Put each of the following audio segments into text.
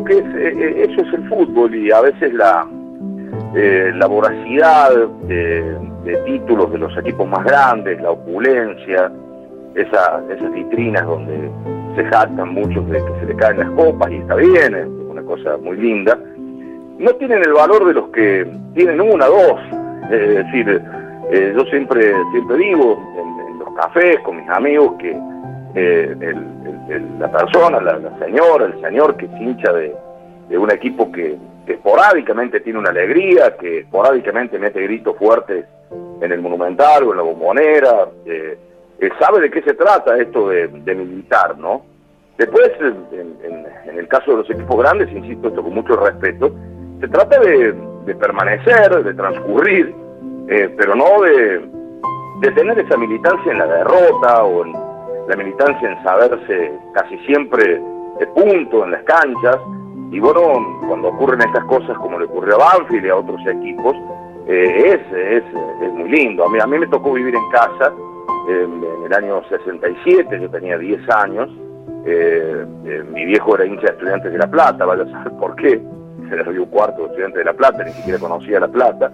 creo que eh, eso es el fútbol y a veces la, la voracidad de, títulos de los equipos más grandes, la opulencia, esa, esas vitrinas donde se jactan muchos de que se le caen las copas y está bien, es una cosa muy linda, no tienen el valor de los que tienen una, dos. Es decir, eh, yo siempre, siempre digo en, los cafés con mis amigos que eh, la persona, la, señora, el señor que es hincha de, un equipo que, esporádicamente tiene una alegría, que esporádicamente mete gritos fuertes en el Monumental o en la Bombonera, eh, sabe de qué se trata esto de, militar, ¿no? Después, en, el caso de los equipos grandes, insisto esto con mucho respeto, se trata de, permanecer, de transcurrir, eh, pero no de, tener esa militancia en la derrota o en la militancia en saberse casi siempre de punto en las canchas. Y bueno, cuando ocurren estas cosas como le ocurrió a Banfield y a otros equipos, eh, es, es, muy lindo. A mí, a mí me tocó vivir en casa en el año 67, yo tenía 10 años. Eh, mi viejo era hincha de estudiantes de La Plata, vaya a saber por qué el Río Cuarto, estudiante de La Plata, ni siquiera conocía La Plata,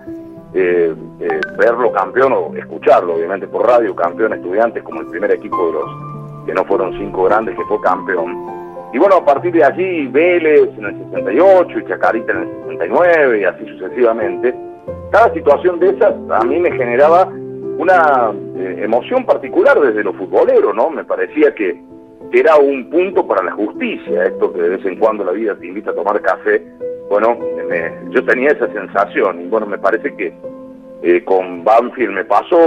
eh, eh, verlo campeón o escucharlo, obviamente por radio, campeón estudiantes como el primer equipo de los que no fueron cinco grandes que fue campeón. Y bueno, a partir de allí Vélez en el 68 y Chacarita en el 69 y así sucesivamente. Cada situación de esas a mí me generaba una eh, emoción particular desde lo futbolero, ¿no? Me parecía que era un punto para la justicia, esto que de vez en cuando la vida te invita a tomar café bueno, yo tenía esa sensación y bueno, me parece que eh, con Banfield me pasó,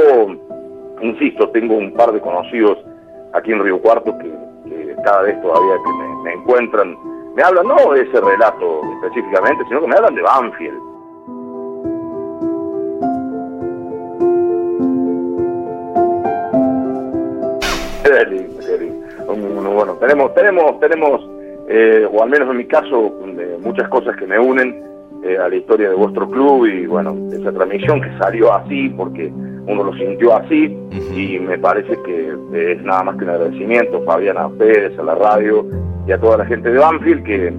insisto, tengo un par de conocidos aquí en Río Cuarto que, cada vez todavía que me, encuentran, me hablan no de ese relato específicamente, sino que me hablan de Banfield. Bueno, tenemos, tenemos, tenemos eh, o al menos en mi caso, muchas cosas que me unen eh, a la historia de vuestro club y bueno, esa transmisión que salió así porque uno lo sintió así y me parece que es nada más que un agradecimiento, Fabián, a ustedes, a la radio y a toda la gente de Banfield que,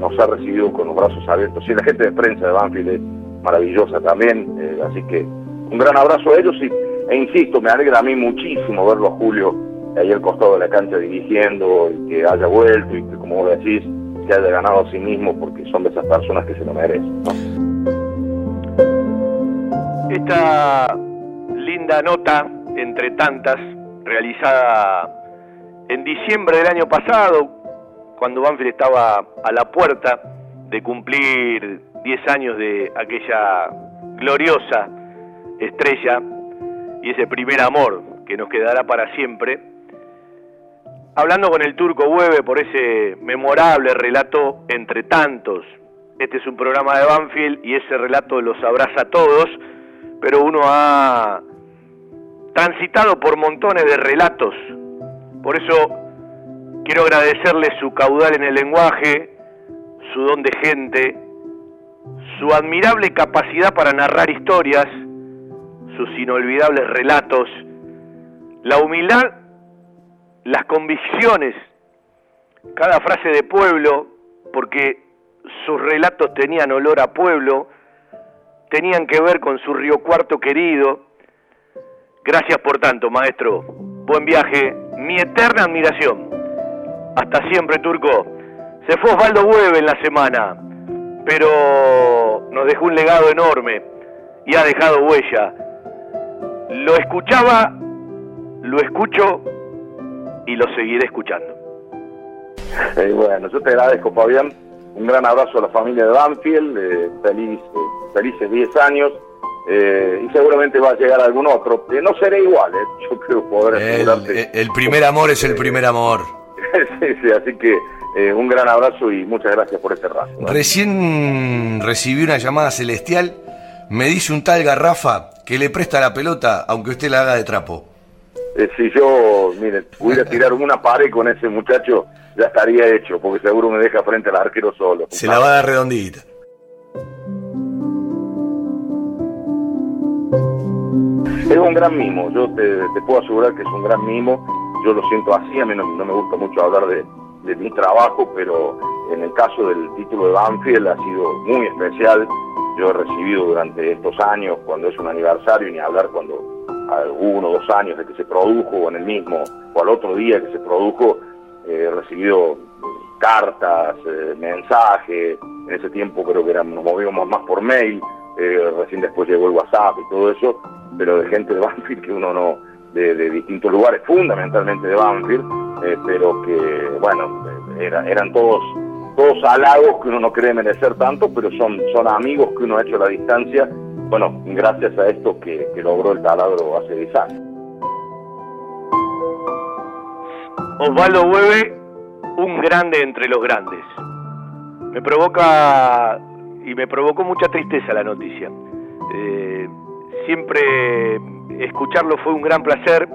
nos ha recibido con los brazos abiertos. Y la gente de prensa de Banfield es maravillosa también, eh, así que un gran abrazo a ellos y, e insisto, me alegra a mí muchísimo verlo a Julio ahí al costado de la cancha dirigiendo y que haya vuelto y que, como vos decís, se haya ganado a sí mismo porque son de esas personas que se lo merecen. Esta linda nota, entre tantas, realizada en diciembre del año pasado, cuando Banfield estaba a la puerta de cumplir 10 años de aquella gloriosa estrella y ese primer amor que nos quedará para siempre, hablando con el turco Hueve por ese memorable relato entre tantos. Este es un programa de Banfield y ese relato los abraza a todos, pero uno ha transitado por montones de relatos. Por eso quiero agradecerle su caudal en el lenguaje, su don de gente, su admirable capacidad para narrar historias, sus inolvidables relatos, la humildad las convicciones, cada frase de pueblo, porque sus relatos tenían olor a pueblo, tenían que ver con su río cuarto querido. Gracias por tanto, maestro. Buen viaje, mi eterna admiración. Hasta siempre, Turco. Se fue Osvaldo Hueve en la semana, pero nos dejó un legado enorme y ha dejado huella. Lo escuchaba, lo escucho y lo seguiré escuchando. Eh, bueno, yo te agradezco, Fabián. Un gran abrazo a la familia de Banfield, eh, feliz, eh, felices 10 años. y seguramente va a llegar algún otro. no seré igual, yo creo poder el, el primer amor es el primer amor. sí, sí, así que un gran abrazo y muchas gracias por este rato. Recién recibí una llamada celestial. Me dice un tal Garrafa que le presta la pelota aunque usted la haga de trapo. Eh, si yo, mire, pudiera tirar una pared con ese muchacho, ya estaría hecho, porque seguro me deja frente al arquero solo. Se la va a dar redondita. Es un gran mimo, yo te, puedo asegurar que es un gran mimo, yo lo siento así, a mí no, me gusta mucho hablar de, de mi trabajo, pero en el caso del título de Banfield ha sido muy especial. Yo he recibido durante estos años, cuando es un aniversario, ni hablar cuando uno o dos años de que se produjo, o en el mismo, o al otro día que se produjo, eh, he recibido cartas, eh, mensajes, en ese tiempo creo que nos movíamos más por mail, eh, recién después llegó el WhatsApp y todo eso, pero de gente de Banfield que uno no, de, distintos lugares, fundamentalmente de Banfield, pero que, bueno, eran todos todos halagos que uno no cree merecer tanto, pero son, son amigos que uno ha hecho a la distancia, bueno, gracias a esto que, logró el taladro hace 10 años. Osvaldo Hueve, un grande entre los grandes. Me provoca y me provocó mucha tristeza la noticia. Eh, siempre escucharlo fue un gran placer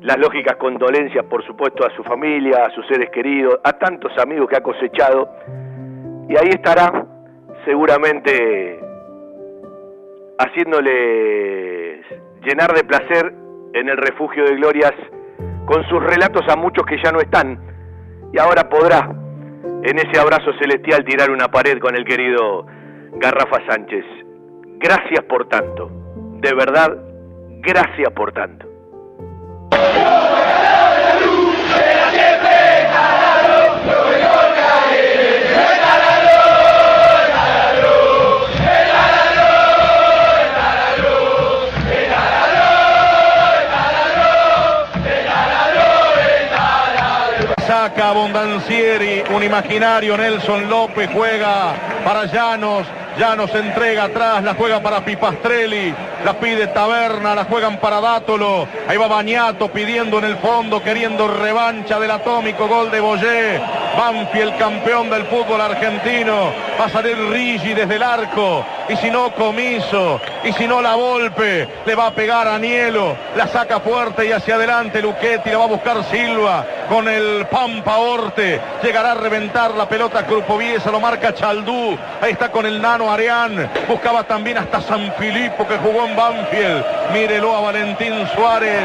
las lógicas condolencias, por supuesto, a su familia, a sus seres queridos, a tantos amigos que ha cosechado. Y ahí estará, seguramente, haciéndole llenar de placer en el refugio de glorias con sus relatos a muchos que ya no están. Y ahora podrá, en ese abrazo celestial, tirar una pared con el querido Garrafa Sánchez. Gracias por tanto. De verdad, gracias por tanto. Saca Bondancieri, un imaginario Nelson López juega para Llanos, Llanos entrega atrás, la juega para Pipastrelli, la pide Taberna, la juegan para Dátolo. Ahí va Bañato pidiendo en el fondo, queriendo revancha del atómico gol de Boyé. Banfield, campeón del fútbol argentino. Va a salir Rigi desde el arco. Y si no, Comiso. Y si no, la Volpe. Le va a pegar a Nielo. La saca fuerte y hacia adelante Luchetti. La va a buscar Silva con el Pampa Orte. Llegará a reventar la pelota Crupoviesa. Lo marca Chaldú. Ahí está con el nano Arián. Buscaba también hasta San Filipo que jugó Banfield. Mírelo a Valentín Suárez.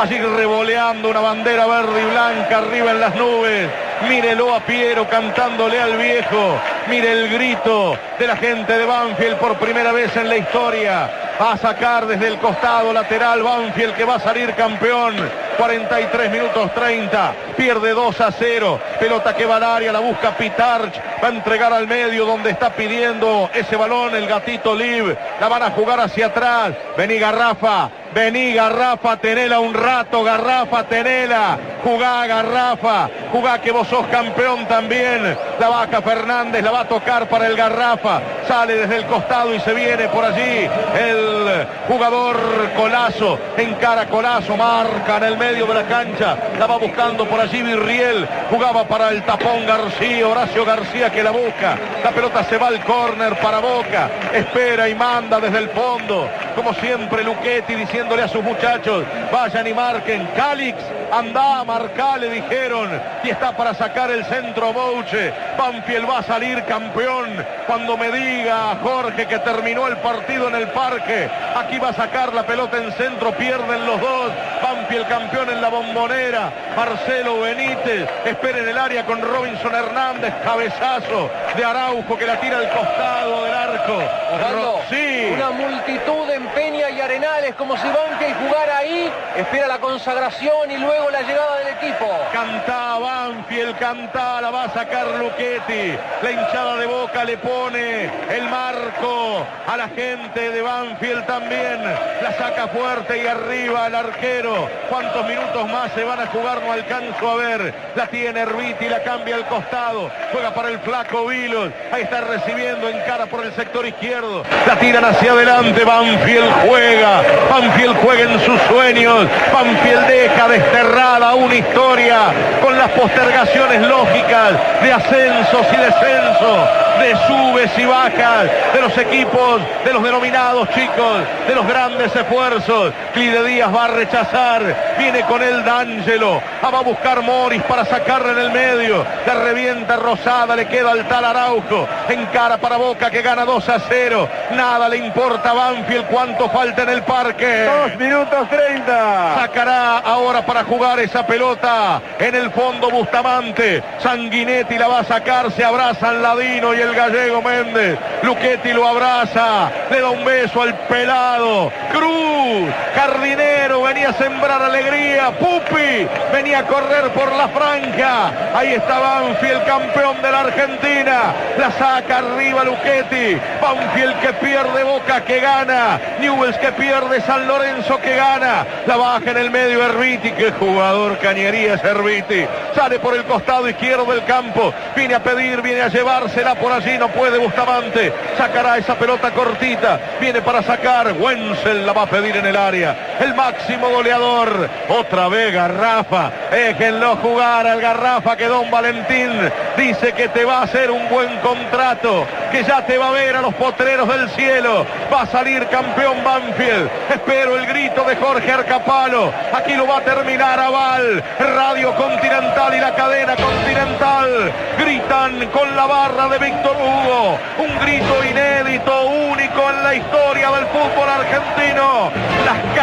Allí revoleando una bandera verde y blanca arriba en las nubes. Mírelo a Piero cantándole al viejo. Mire el grito de la gente de Banfield por primera vez en la historia. Va a sacar desde el costado lateral Banfield que va a salir campeón. 43 minutos 30. Pierde 2 a 0. Pelota que va al área, la busca Pitarch. Va a entregar al medio donde está pidiendo ese balón el gatito Liv. La van a jugar hacia atrás. Vení Garrafa. Vení Garrafa, tenela un rato, Garrafa, tenela. Jugá Garrafa, jugá que vos sos campeón también. La vaca Fernández la va a tocar para el Garrafa. Sale desde el costado y se viene por allí el jugador Colazo. Encara Colazo, marca en el medio de la cancha. La va buscando por allí Virriel. Jugaba para el tapón García, Horacio García que la busca. La pelota se va al córner para Boca. Espera y manda desde el fondo. Como siempre Luchetti diciéndole a sus muchachos, vayan y marquen. Calix, anda, marca, le dijeron. Y está para sacar el centro Bouche. Banfield va a salir campeón. Cuando me diga Jorge que terminó el partido en el parque, aquí va a sacar la pelota en centro, pierden los dos. Banfield campeón en la bombonera. Marcelo Benítez espera en el área con Robinson Hernández. Cabezazo de Araujo que la tira al costado del arco. sí. Una multitud en Peña y Arenales como si Banfield jugara ahí. Espera la consagración y luego la llegada del equipo. Canta Banfield, canta, la va a sacar Luchetti. La hinchada de Boca le pone el marco a la gente de Banfield también. La saca fuerte y arriba el arquero. ¿Cuántos minutos más se van a jugar? No alcanzo a ver. La tiene Herbiti, la cambia al costado. Juega para el flaco Vilos. Ahí está recibiendo en cara por el sector izquierdo. La tiran hacia adelante. Banfield juega. Banfield juega en sus sueños. Banfield deja desterrada una historia con las postergaciones lógicas de ascensos y descensos, de subes y bajas, de los equipos, de los denominados chicos, de los grandes esfuerzos. Clide Díaz va a rechazar. Viene con el D'Angelo. Ah, va a buscar Morris para sacarle en el medio. Le revienta Rosada, le queda al tal Araujo. Encara para Boca que gana 2 a 0. Nada le importa a Banfield cuánto falta en el parque. 2 minutos 30. Sacará ahora para jugar esa pelota en el fondo Bustamante. Sanguinetti la va a sacar, se abrazan Ladino y el gallego Méndez. Luchetti lo abraza, le da un beso al pelado. Cruz, Jardinero, venía a sembrar alegría. Pupi, venía a correr por la franja. Ahí está Banfield, campeón de la Argentina. La saca arriba Luchetti. Banfield que pierde Boca que gana. Newells que pierde San Lorenzo que gana. La baja en el medio Herbiti. Qué jugador cañería es Herbiti. Sale por el costado izquierdo del campo. Viene a pedir, viene a llevársela por allí. No puede Bustamante. Sacará esa pelota cortita. Viene para sacar. Wenzel la va a pedir en el área. El máximo goleador. Otra vez Garrafa. Déjenlo jugar al Garrafa que Don Valentín dice que te va a hacer un buen contrato. Que ya te va a ver a los potreros del cielo. Va a salir campeón Banfield. Espero el grito de Jorge Arcapalo. Aquí lo va a terminar Aval. Radio Continental y la cadena Continental. Gritan con la barra de Víctor Hugo. Un grito inédito, único en la historia del fútbol argentino.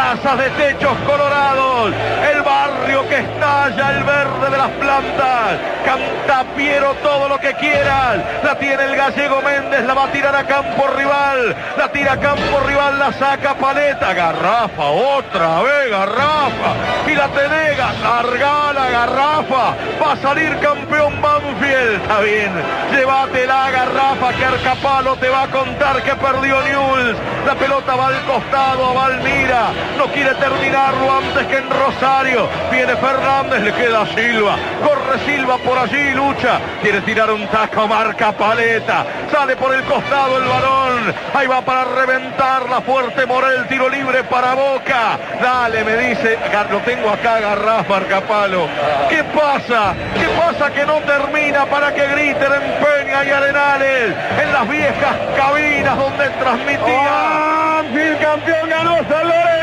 Casas de techos colorados. El barrio que estalla el verde de las plantas. Canta Piero todo lo que quieras. La tiene el gallego Méndez. La va a tirar a campo rival. La tira a campo rival. La saca Paleta. Garrafa. Otra vez Garrafa. Y la tenega. Larga la Garrafa. Va a salir campeón Banfield. Está bien. Llévate la Garrafa que Arcapalo te va a contar que perdió Newell's. La pelota va al costado. Va al mira. No quiere terminarlo antes que en Rosario. Viene Fernández. Le queda Silva. Corre Silva por allí. Lucha. Quiere tirar un taco. Marca Paleta. Sale por el costado el balón. Ahí va para reventar la fuerte Morel. Tiro libre para Boca. Dale, me dice. Lo tengo acá, Garrafa, Arcapalo. ¿Qué pasa? ¿Qué pasa que no termina para que griten en Peña y Arenales? En las viejas cabinas donde transmitía. Banfield campeón ganó San Lorenzo.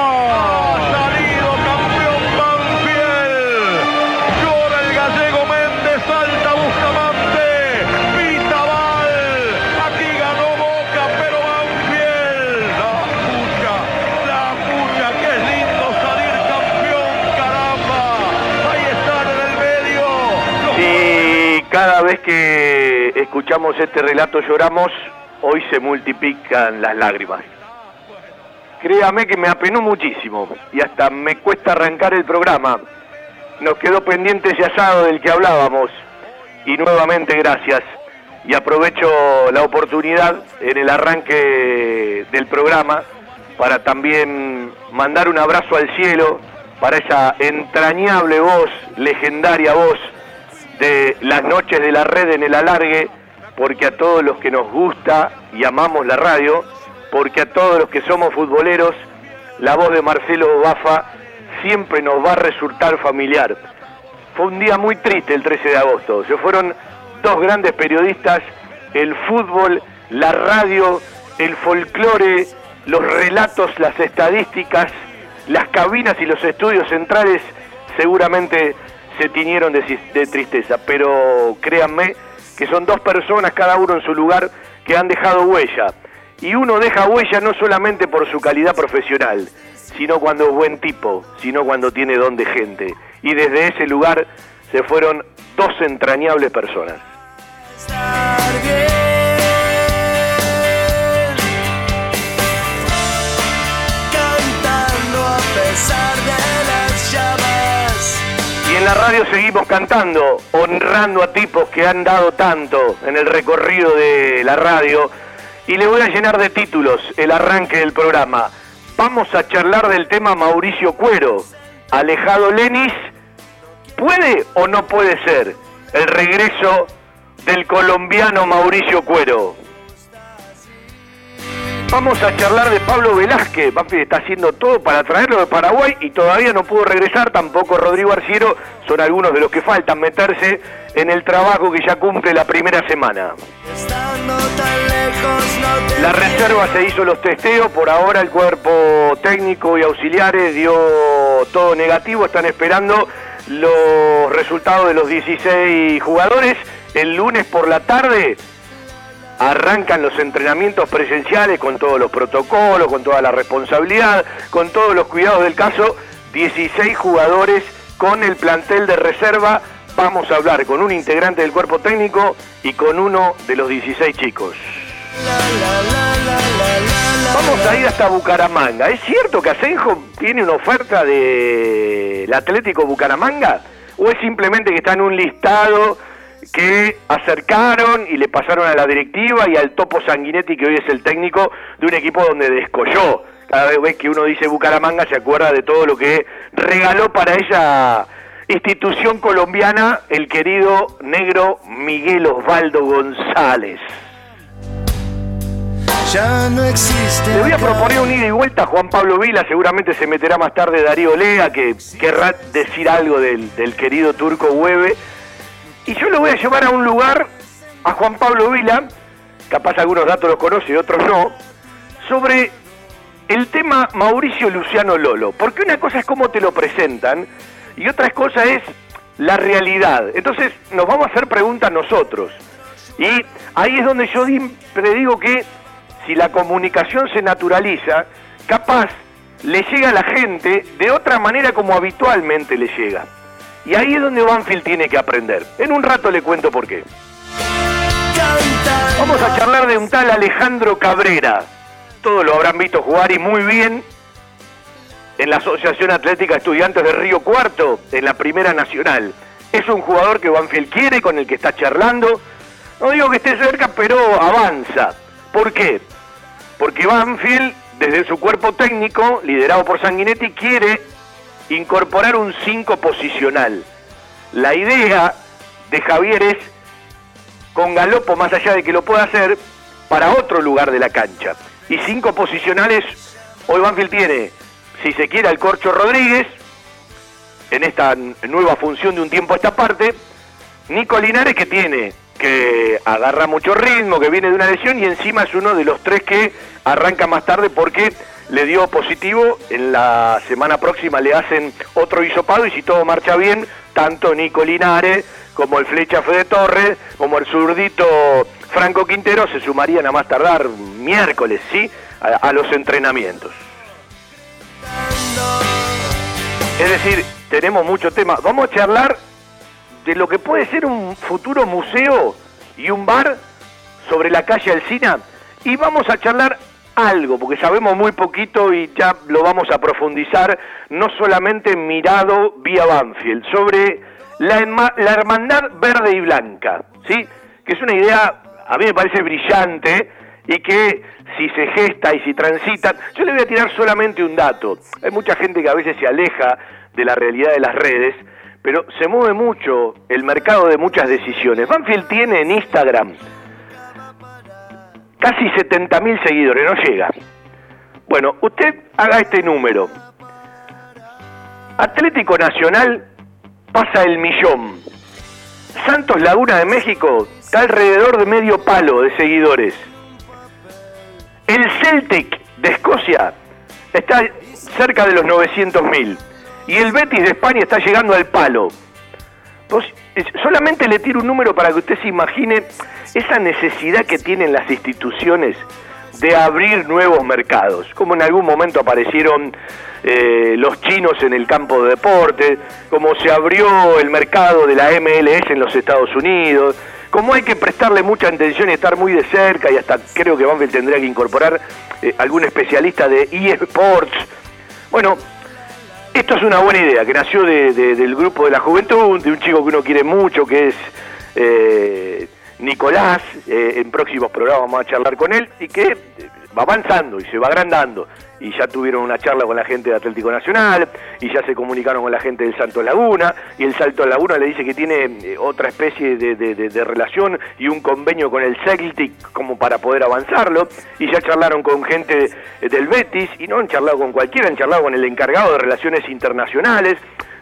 Salido campeón Banfield. Llora el gallego Méndez, salta Bustamante. Pita Val. Aquí ganó Boca, pero Banfield. La pucha, la pucha, qué lindo salir campeón, caramba. Ahí están en el medio. Los Y cada vez que escuchamos este relato lloramos, hoy se multiplican las lágrimas. Créame que me apenó muchísimo y hasta me cuesta arrancar el programa. Nos quedó pendiente ese asado del que hablábamos y nuevamente gracias. Y aprovecho la oportunidad en el arranque del programa para también mandar un abrazo al cielo para esa entrañable voz, legendaria voz de las noches de la red en el alargue, porque a todos los que nos gusta y amamos la radio, porque a todos los que somos futboleros, la voz de Marcelo Bafa siempre nos va a resultar familiar. Fue un día muy triste el 13 de agosto, se fueron dos grandes periodistas, el fútbol, la radio, el folclore, los relatos, las estadísticas, las cabinas y los estudios centrales seguramente se tiñeron de, de tristeza, pero créanme que son dos personas, cada uno en su lugar, que han dejado huella. Y uno deja huella no solamente por su calidad profesional, sino cuando es buen tipo, sino cuando tiene don de gente. Y desde ese lugar se fueron dos entrañables personas. estar bien. Cantando a pesar de las llamas. Y en la radio seguimos cantando, honrando a tipos que han dado tanto en el recorrido de la radio. Y le voy a llenar de títulos el arranque del programa. Vamos a charlar del tema Mauricio Cuero. Alejado Lenis, ¿puede o no puede ser el regreso del colombiano Mauricio Cuero? Vamos a charlar de Pablo Velázquez. Banfield está haciendo todo para traerlo de Paraguay y todavía no pudo regresar. Tampoco Rodrigo Arciero. Son algunos de los que faltan meterse en el trabajo que ya cumple la primera semana. La reserva se hizo los testeos. Por ahora el cuerpo técnico y auxiliares dio todo negativo. Están esperando los resultados de los 16 jugadores. El lunes por la tarde arrancan los entrenamientos presenciales con todos los protocolos, con toda la responsabilidad, con todos los cuidados del caso. 16 jugadores con el plantel de reserva. Vamos a hablar con un integrante del cuerpo técnico y con uno de los 16 chicos. Vamos a ir hasta Bucaramanga. ¿Es cierto que Asenjo tiene una oferta del Atlético Bucaramanga? ¿O es simplemente que está en un listado que acercaron y le pasaron a la directiva y al Topo Sanguinetti, que hoy es el técnico de un equipo donde descolló? Cada vez que uno dice Bucaramanga se acuerda de todo lo que regaló para ella institución colombiana el querido negro Miguel Osvaldo González. Ya no existe. Le voy a proponer un ida y vuelta a Juan Pablo Vila, seguramente se meterá más tarde Darío Lea, que querrá decir algo del, del querido Turco Hueve. Y yo lo voy a llevar a un lugar, a Juan Pablo Vila, capaz algunos datos los conoce y otros no, sobre el tema Mauricio Luciano Lolo. Porque una cosa es cómo te lo presentan y otra cosa es la realidad. Entonces nos vamos a hacer preguntas nosotros. Y ahí es donde yo siempre digo que si la comunicación se naturaliza, capaz le llega a la gente de otra manera como habitualmente le llega. Y ahí es donde Banfield tiene que aprender. En un rato le cuento por qué. Vamos a charlar de un tal Alejandro Cabrera. Todos lo habrán visto jugar y muy bien en la Asociación Atlética Estudiantes de Río Cuarto, en la Primera Nacional. Es un jugador que Banfield quiere, con el que está charlando. No digo que esté cerca, pero avanza. ¿Por qué? Porque Banfield, desde su cuerpo técnico, liderado por Sanguinetti, quiere incorporar un 5 posicional. La idea de Javier es, con Galopo, más allá de que lo pueda hacer, para otro lugar de la cancha. Y cinco posicionales, hoy Banfield tiene, si se quiere, al Corcho Rodríguez, en esta nueva función de un tiempo a esta parte, Nico Linares que tiene, que agarra mucho ritmo, que viene de una lesión y encima es uno de los tres que arranca más tarde porque le dio positivo, en la semana próxima le hacen otro hisopado y si todo marcha bien, tanto Nico Linares como el Flecha Fede Torres, como el zurdito Franco Quintero se sumarían a más tardar miércoles, ¿sí? A, los entrenamientos. Es decir, tenemos mucho tema. Vamos a charlar de lo que puede ser un futuro museo y un bar sobre la calle Alcina y vamos a charlar algo, porque sabemos muy poquito y ya lo vamos a profundizar, no solamente mirado vía Banfield, sobre la, la hermandad verde y blanca, ¿sí? Que es una idea, a mí me parece brillante y que si se gesta y si transita, yo le voy a tirar solamente un dato. Hay mucha gente que a veces se aleja de la realidad de las redes, pero se mueve mucho el mercado de muchas decisiones. Banfield tiene en Instagram casi 70.000 seguidores, no llega. Bueno, usted haga este número. Atlético Nacional pasa el millón. Santos Laguna de México está alrededor de medio palo de seguidores. El Celtic de Escocia está cerca de los 900.000. Y el Betis de España está llegando al palo. Pues, es- solamente le tiro un número para que usted se imagine esa necesidad que tienen las instituciones de abrir nuevos mercados, como en algún momento aparecieron eh, los chinos en el campo de deporte, como se abrió el mercado de la MLS en los Estados Unidos, como hay que prestarle mucha atención y estar muy de cerca, y hasta creo que Banfield tendría que incorporar eh, algún especialista de eSports. Bueno, esto es una buena idea, que nació de- de- del grupo de la juventud, de un chico que uno quiere mucho, que es eh, Nicolás. eh, en próximos programas vamos a charlar con él y que va avanzando y se va agrandando. Y ya tuvieron una charla con la gente de Atlético Nacional y ya se comunicaron con la gente del Santo Laguna. Y el Salto Laguna le dice que tiene eh, otra especie de, de- relación y un convenio con el Celtic como para poder avanzarlo. Y ya charlaron con gente del Betis y no han charlado con cualquiera, han charlado con el encargado de relaciones internacionales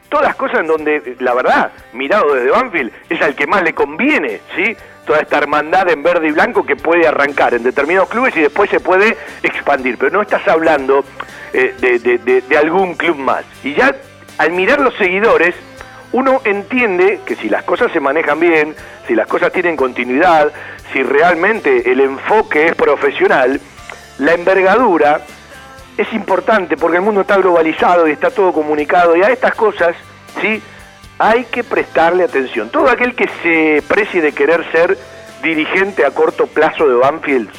todas cosas en donde, la verdad, mirado desde Banfield, es al que más le conviene, ¿sí? Toda esta hermandad en verde y blanco que puede arrancar en determinados clubes y después se puede expandir. Pero no estás hablando eh, de, algún club más. Y ya al mirar los seguidores, uno entiende que si las cosas se manejan bien, si las cosas tienen continuidad, si realmente el enfoque es profesional, la envergadura es importante porque el mundo está globalizado y está todo comunicado y a estas cosas, ¿sí? Hay que prestarle atención. Todo aquel que se precie de querer ser dirigente a corto plazo de Banfield,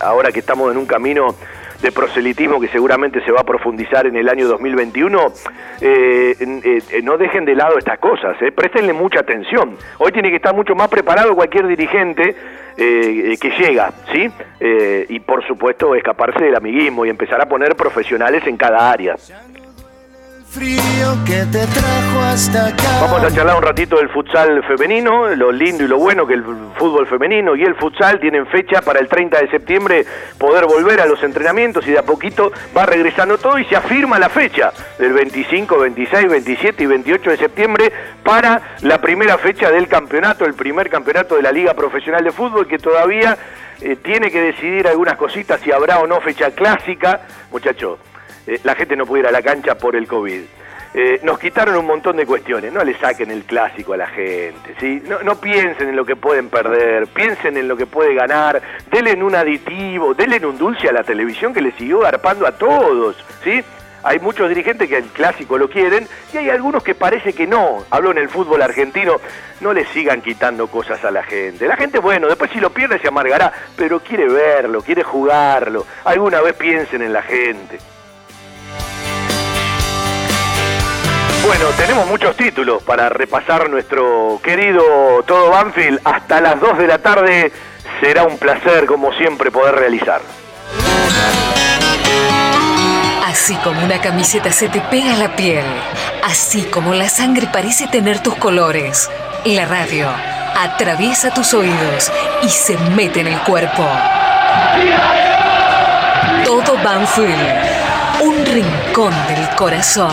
ahora que estamos en un camino de proselitismo que seguramente se va a profundizar en el año 2021, eh, eh, no dejen de lado estas cosas, eh, préstenle mucha atención. Hoy tiene que estar mucho más preparado cualquier dirigente eh, que llega, ¿sí? y por supuesto escaparse del amiguismo y empezar a poner profesionales en cada área frío que te trajo hasta acá. Vamos a charlar un ratito del futsal femenino, lo lindo y lo bueno que el fútbol femenino y el futsal tienen fecha para el 30 de septiembre poder volver a los entrenamientos y de a poquito va regresando todo y se afirma la fecha del 25, 26, 27 y 28 de septiembre para la primera fecha del campeonato, el primer campeonato de la Liga Profesional de Fútbol que todavía eh, tiene que decidir algunas cositas si habrá o no fecha clásica. Muchachos, eh, la gente no puede ir a la cancha por el COVID. Eh, nos quitaron un montón de cuestiones, no le saquen el clásico a la gente, ¿sí? No, no, piensen en lo que pueden perder, piensen en lo que puede ganar, denle un aditivo, denle un dulce a la televisión que le siguió garpando a todos, ¿sí? Hay muchos dirigentes que el clásico lo quieren y hay algunos que parece que no. Hablo en el fútbol argentino, no le sigan quitando cosas a la gente. La gente, bueno, después si lo pierde se amargará, pero quiere verlo, quiere jugarlo. Alguna vez piensen en la gente. Bueno, tenemos muchos títulos para repasar nuestro querido Todo Banfield. Hasta las 2 de la tarde será un placer, como siempre, poder realizar. Así como una camiseta se te pega a la piel, así como la sangre parece tener tus colores, la radio atraviesa tus oídos y se mete en el cuerpo. Todo Banfield, un rincón del corazón.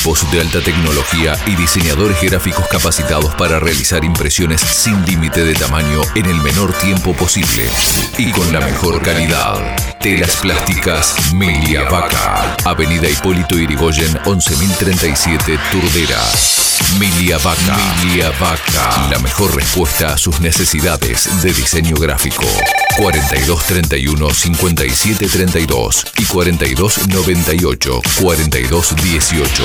Equipos de alta tecnología y diseñadores gráficos capacitados para realizar impresiones sin límite de tamaño en el menor tiempo posible y con la mejor calidad. Telas plásticas Milia Vaca. Avenida Hipólito Irigoyen 11037 Turdera. Milia Vaca. Milia Vaca. La mejor respuesta a sus necesidades de diseño gráfico. 4231 5732 y 4298 4218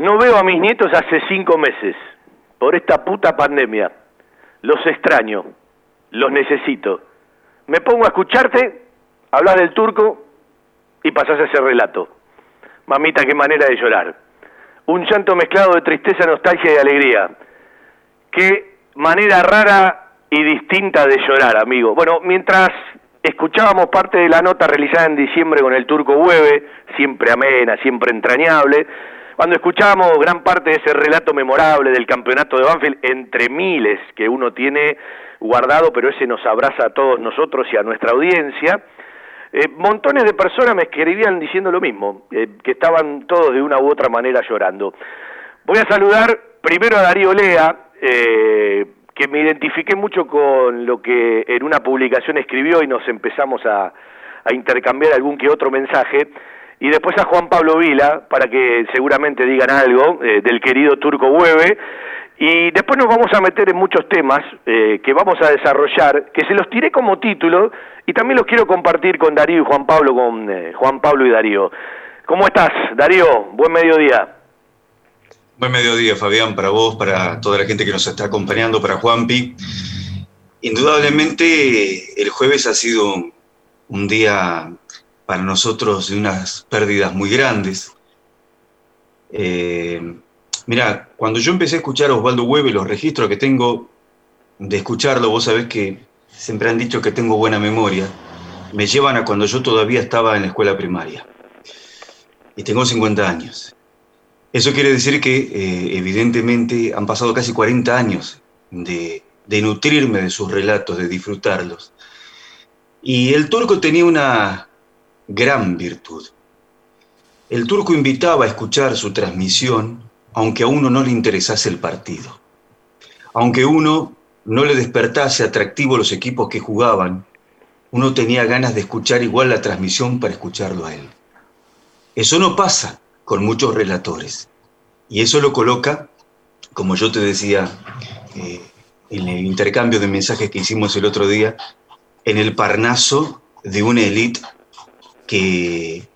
No veo a mis nietos hace cinco meses, por esta puta pandemia. Los extraño, los necesito. Me pongo a escucharte, hablas del turco y pasás ese relato. Mamita, qué manera de llorar. Un llanto mezclado de tristeza, nostalgia y alegría. Qué manera rara y distinta de llorar, amigo. Bueno, mientras escuchábamos parte de la nota realizada en diciembre con el turco Hueve, siempre amena, siempre entrañable, cuando escuchamos gran parte de ese relato memorable del campeonato de Banfield, entre miles que uno tiene guardado, pero ese nos abraza a todos nosotros y a nuestra audiencia, eh, montones de personas me escribían diciendo lo mismo, eh, que estaban todos de una u otra manera llorando. Voy a saludar primero a Darío Lea, eh, que me identifiqué mucho con lo que en una publicación escribió y nos empezamos a, a intercambiar algún que otro mensaje. Y después a Juan Pablo Vila, para que seguramente digan algo eh, del querido Turco Hueve. Y después nos vamos a meter en muchos temas eh, que vamos a desarrollar, que se los tiré como título y también los quiero compartir con Darío y Juan Pablo, con eh, Juan Pablo y Darío. ¿Cómo estás, Darío? Buen mediodía. Buen mediodía, Fabián, para vos, para toda la gente que nos está acompañando, para Juanpi. Indudablemente el jueves ha sido un día para nosotros de unas pérdidas muy grandes. Eh, mira, cuando yo empecé a escuchar a Osvaldo Hueve, los registros que tengo de escucharlo, vos sabés que siempre han dicho que tengo buena memoria, me llevan a cuando yo todavía estaba en la escuela primaria. Y tengo 50 años. Eso quiere decir que eh, evidentemente han pasado casi 40 años de, de nutrirme de sus relatos, de disfrutarlos. Y el turco tenía una, gran virtud. El turco invitaba a escuchar su transmisión aunque a uno no le interesase el partido, aunque uno no le despertase atractivo los equipos que jugaban, uno tenía ganas de escuchar igual la transmisión para escucharlo a él. Eso no pasa con muchos relatores y eso lo coloca, como yo te decía eh, en el intercambio de mensajes que hicimos el otro día, en el parnaso de una élite que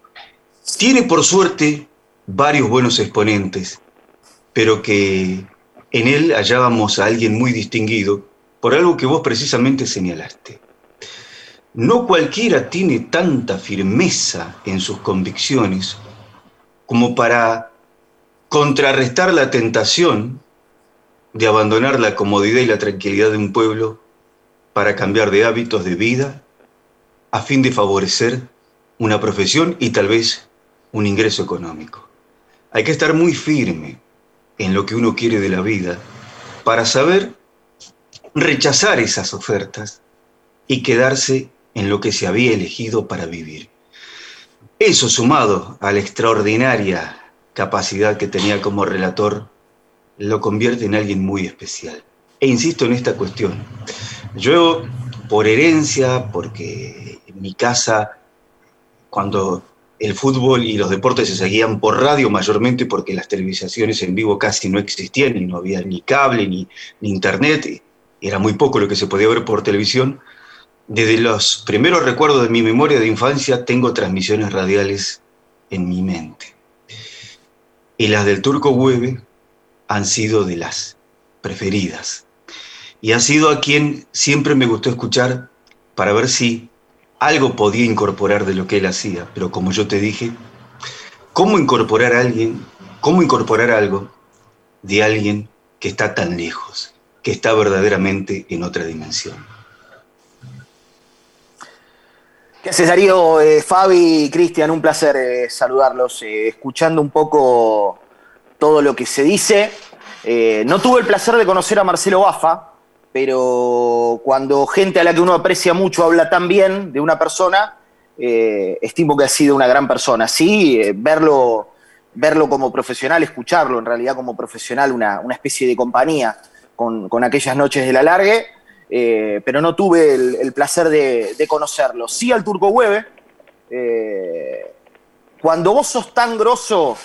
tiene por suerte varios buenos exponentes, pero que en él hallábamos a alguien muy distinguido por algo que vos precisamente señalaste. No cualquiera tiene tanta firmeza en sus convicciones como para contrarrestar la tentación de abandonar la comodidad y la tranquilidad de un pueblo para cambiar de hábitos de vida a fin de favorecer una profesión y tal vez un ingreso económico. Hay que estar muy firme en lo que uno quiere de la vida para saber rechazar esas ofertas y quedarse en lo que se había elegido para vivir. Eso sumado a la extraordinaria capacidad que tenía como relator, lo convierte en alguien muy especial. E insisto en esta cuestión. Yo, por herencia, porque mi casa cuando el fútbol y los deportes se seguían por radio mayormente porque las televisaciones en vivo casi no existían y no había ni cable ni, internet, era muy poco lo que se podía ver por televisión. Desde los primeros recuerdos de mi memoria de infancia tengo transmisiones radiales en mi mente. Y las del Turco Hueve han sido de las preferidas. Y ha sido a quien siempre me gustó escuchar para ver si algo podía incorporar de lo que él hacía, pero como yo te dije, ¿cómo incorporar a alguien, cómo incorporar algo de alguien que está tan lejos, que está verdaderamente en otra dimensión? ¿Qué haces, Darío? Eh, Fabi, Cristian, un placer eh, saludarlos, eh, escuchando un poco todo lo que se dice. no tuve el placer de conocer a Marcelo Bafa, pero cuando gente a la que uno aprecia mucho habla tan bien de una persona, eh, estimo que ha sido una gran persona. Sí, eh, verlo, verlo como profesional, escucharlo en realidad como profesional, una, especie de compañía con, aquellas noches de la largue, eh, pero no tuve el, placer de, conocerlo. Sí al Turco Hueve, cuando vos sos tan grosso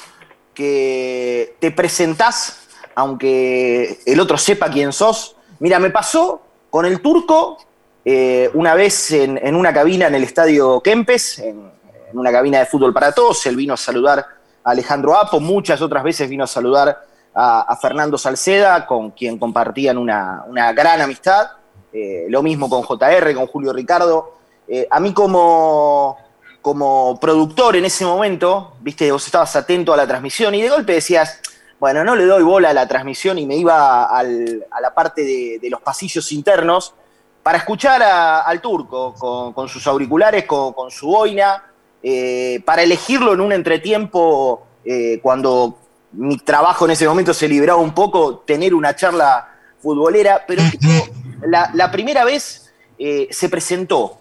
que te presentás, aunque el otro sepa quién sos, Mira, me pasó con el turco eh, una vez en, una cabina en el estadio Kempes, en, una cabina de fútbol para todos. Él vino a saludar a Alejandro Apo, muchas otras veces vino a saludar a, Fernando Salceda, con quien compartían una, gran amistad. Eh, lo mismo con JR, con Julio Ricardo. Eh, a mí como, como productor en ese momento, viste, vos estabas atento a la transmisión y de golpe decías, bueno, no le doy bola a la transmisión y me iba a la parte de, los pasillos internos para escuchar al turco con, sus auriculares, con, su boina, eh, para elegirlo en un entretiempo eh, cuando mi trabajo en ese momento se liberaba un poco, tener una charla futbolera, pero la, primera vez eh, se presentó,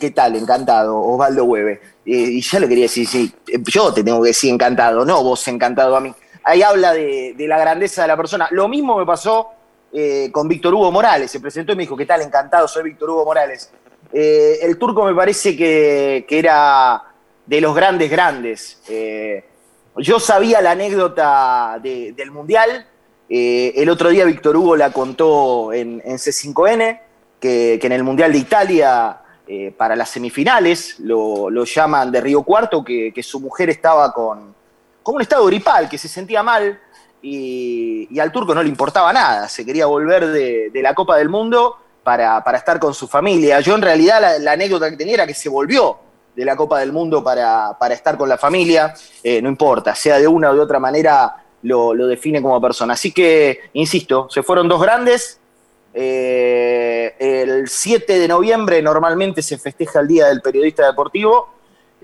¿qué tal? Encantado, Osvaldo Hueve. y ya le quería decir, sí, yo te tengo que decir encantado, no vos encantado a mí ahí habla de, la grandeza de la persona. Lo mismo me pasó eh, con Víctor Hugo Morales. Se presentó y me dijo, ¿qué tal? Encantado, soy Víctor Hugo Morales. Eh, el turco me parece que, era de los grandes grandes. Eh, yo sabía la anécdota de, del Mundial. el otro día Víctor Hugo la contó en, en C5N, que, en el Mundial de Italia, para las semifinales, lo, llaman de Río Cuarto, que su mujer estaba con, con un estado gripal, que se sentía mal y, al turco no le importaba nada, se quería volver de, la Copa del Mundo para, estar con su familia. Yo en realidad la, anécdota que tenía era que se volvió de la Copa del Mundo para, estar con la familia, eh, no importa, sea de una o de otra manera lo, lo, define como persona. Así que, insisto, se fueron dos grandes. Eh, el 7 de noviembre normalmente se festeja el Día del Periodista Deportivo.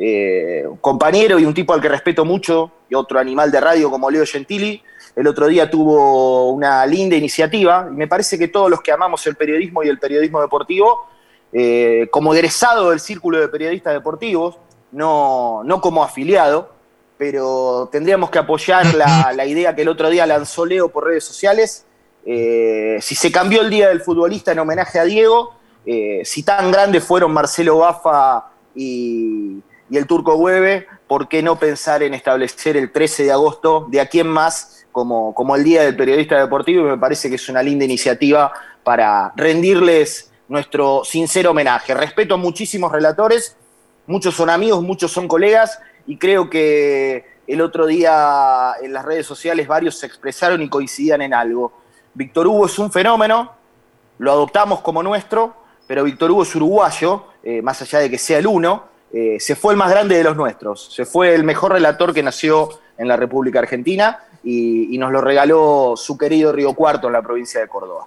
Eh, un compañero y un tipo al que respeto mucho, y otro animal de radio como Leo Gentili, el otro día tuvo una linda iniciativa y me parece que todos los que amamos el periodismo y el periodismo deportivo, eh, como egresado del Círculo de Periodistas Deportivos, no, no como afiliado, pero tendríamos que apoyar la, la, idea que el otro día lanzó Leo por redes sociales. Eh, si se cambió el Día del Futbolista en homenaje a Diego, eh, si tan grandes fueron Marcelo Bafa y, y el Turco Hueve, ¿por qué no pensar en establecer el 13 de agosto de aquí en más como, como el Día del Periodista Deportivo y me parece que es una linda iniciativa para rendirles nuestro sincero homenaje. Respeto a muchísimos relatores, muchos son amigos, muchos son colegas y creo que el otro día en las redes sociales varios se expresaron y coincidían en algo. Víctor Hugo es un fenómeno, lo adoptamos como nuestro, pero Víctor Hugo es uruguayo, eh, más allá de que sea el uno, eh, se fue el más grande de los nuestros, se fue el mejor relator que nació en la República Argentina y, y, nos lo regaló su querido Río Cuarto en la provincia de Córdoba.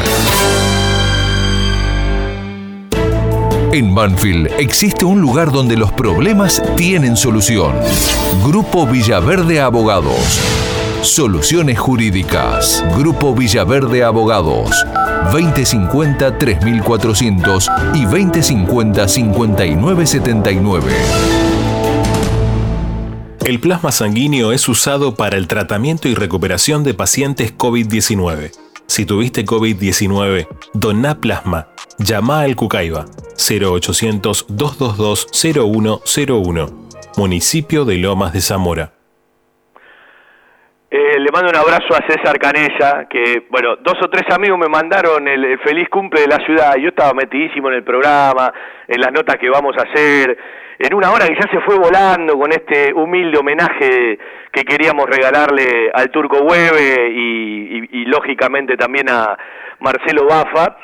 En Banfield existe un lugar donde los problemas tienen solución. Grupo Villaverde Abogados. Soluciones jurídicas. Grupo Villaverde Abogados. 2050-3400 y 2050-5979. El plasma sanguíneo es usado para el tratamiento y recuperación de pacientes COVID-19. Si tuviste COVID-19, doná plasma. Llama al Cucaiba 0800-222-0101. Municipio de Lomas de Zamora. Eh, le mando un abrazo a César Canella, que, bueno, dos o tres amigos me mandaron el, el, feliz cumple de la ciudad. Yo estaba metidísimo en el programa, en las notas que vamos a hacer, en una hora que ya se fue volando con este humilde homenaje que queríamos regalarle al Turco Hueve y, lógicamente también a Marcelo Bafa.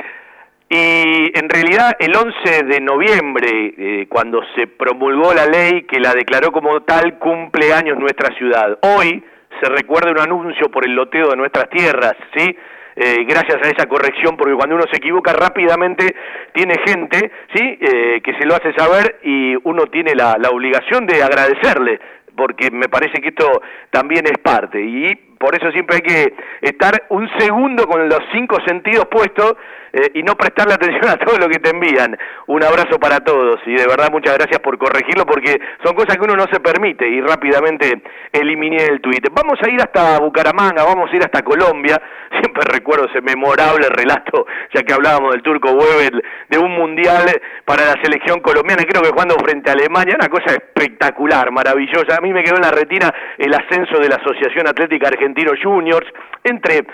Y en realidad el 11 de noviembre, eh, cuando se promulgó la ley que la declaró como tal, cumple años nuestra ciudad. Hoy se recuerda un anuncio por el loteo de nuestras tierras, ¿sí? Eh, gracias a esa corrección, porque cuando uno se equivoca rápidamente tiene gente, ¿sí? Eh, que se lo hace saber y uno tiene la, la obligación de agradecerle, porque me parece que esto también es parte. Y por eso siempre hay que estar un segundo con los cinco sentidos puestos eh, y no prestarle atención a todo lo que te envían. Un abrazo para todos y de verdad muchas gracias por corregirlo porque son cosas que uno no se permite y rápidamente eliminé el tuit. Vamos a ir hasta Bucaramanga, vamos a ir hasta Colombia. Siempre recuerdo ese memorable relato, ya que hablábamos del turco Webel, de un mundial para la selección colombiana, creo que jugando frente a Alemania, una cosa espectacular, maravillosa. A mí me quedó en la retina el ascenso de la Asociación Atlética Argentino Juniors, entre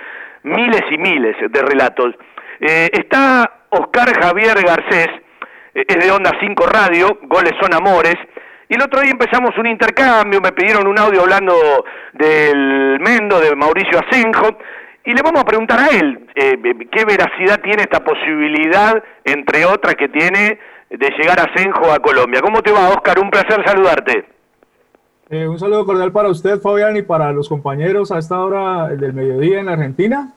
miles y miles de relatos. Eh, está Oscar Javier Garcés, eh, es de Onda 5 Radio, Goles son Amores, y el otro día empezamos un intercambio, me pidieron un audio hablando del Mendo, de Mauricio Asenjo, y le vamos a preguntar a él eh, qué veracidad tiene esta posibilidad, entre otras que tiene, de llegar Asenjo a Colombia. ¿Cómo te va, Oscar? Un placer saludarte. Eh, un saludo cordial para usted, Fabián, y para los compañeros a esta hora del mediodía en Argentina.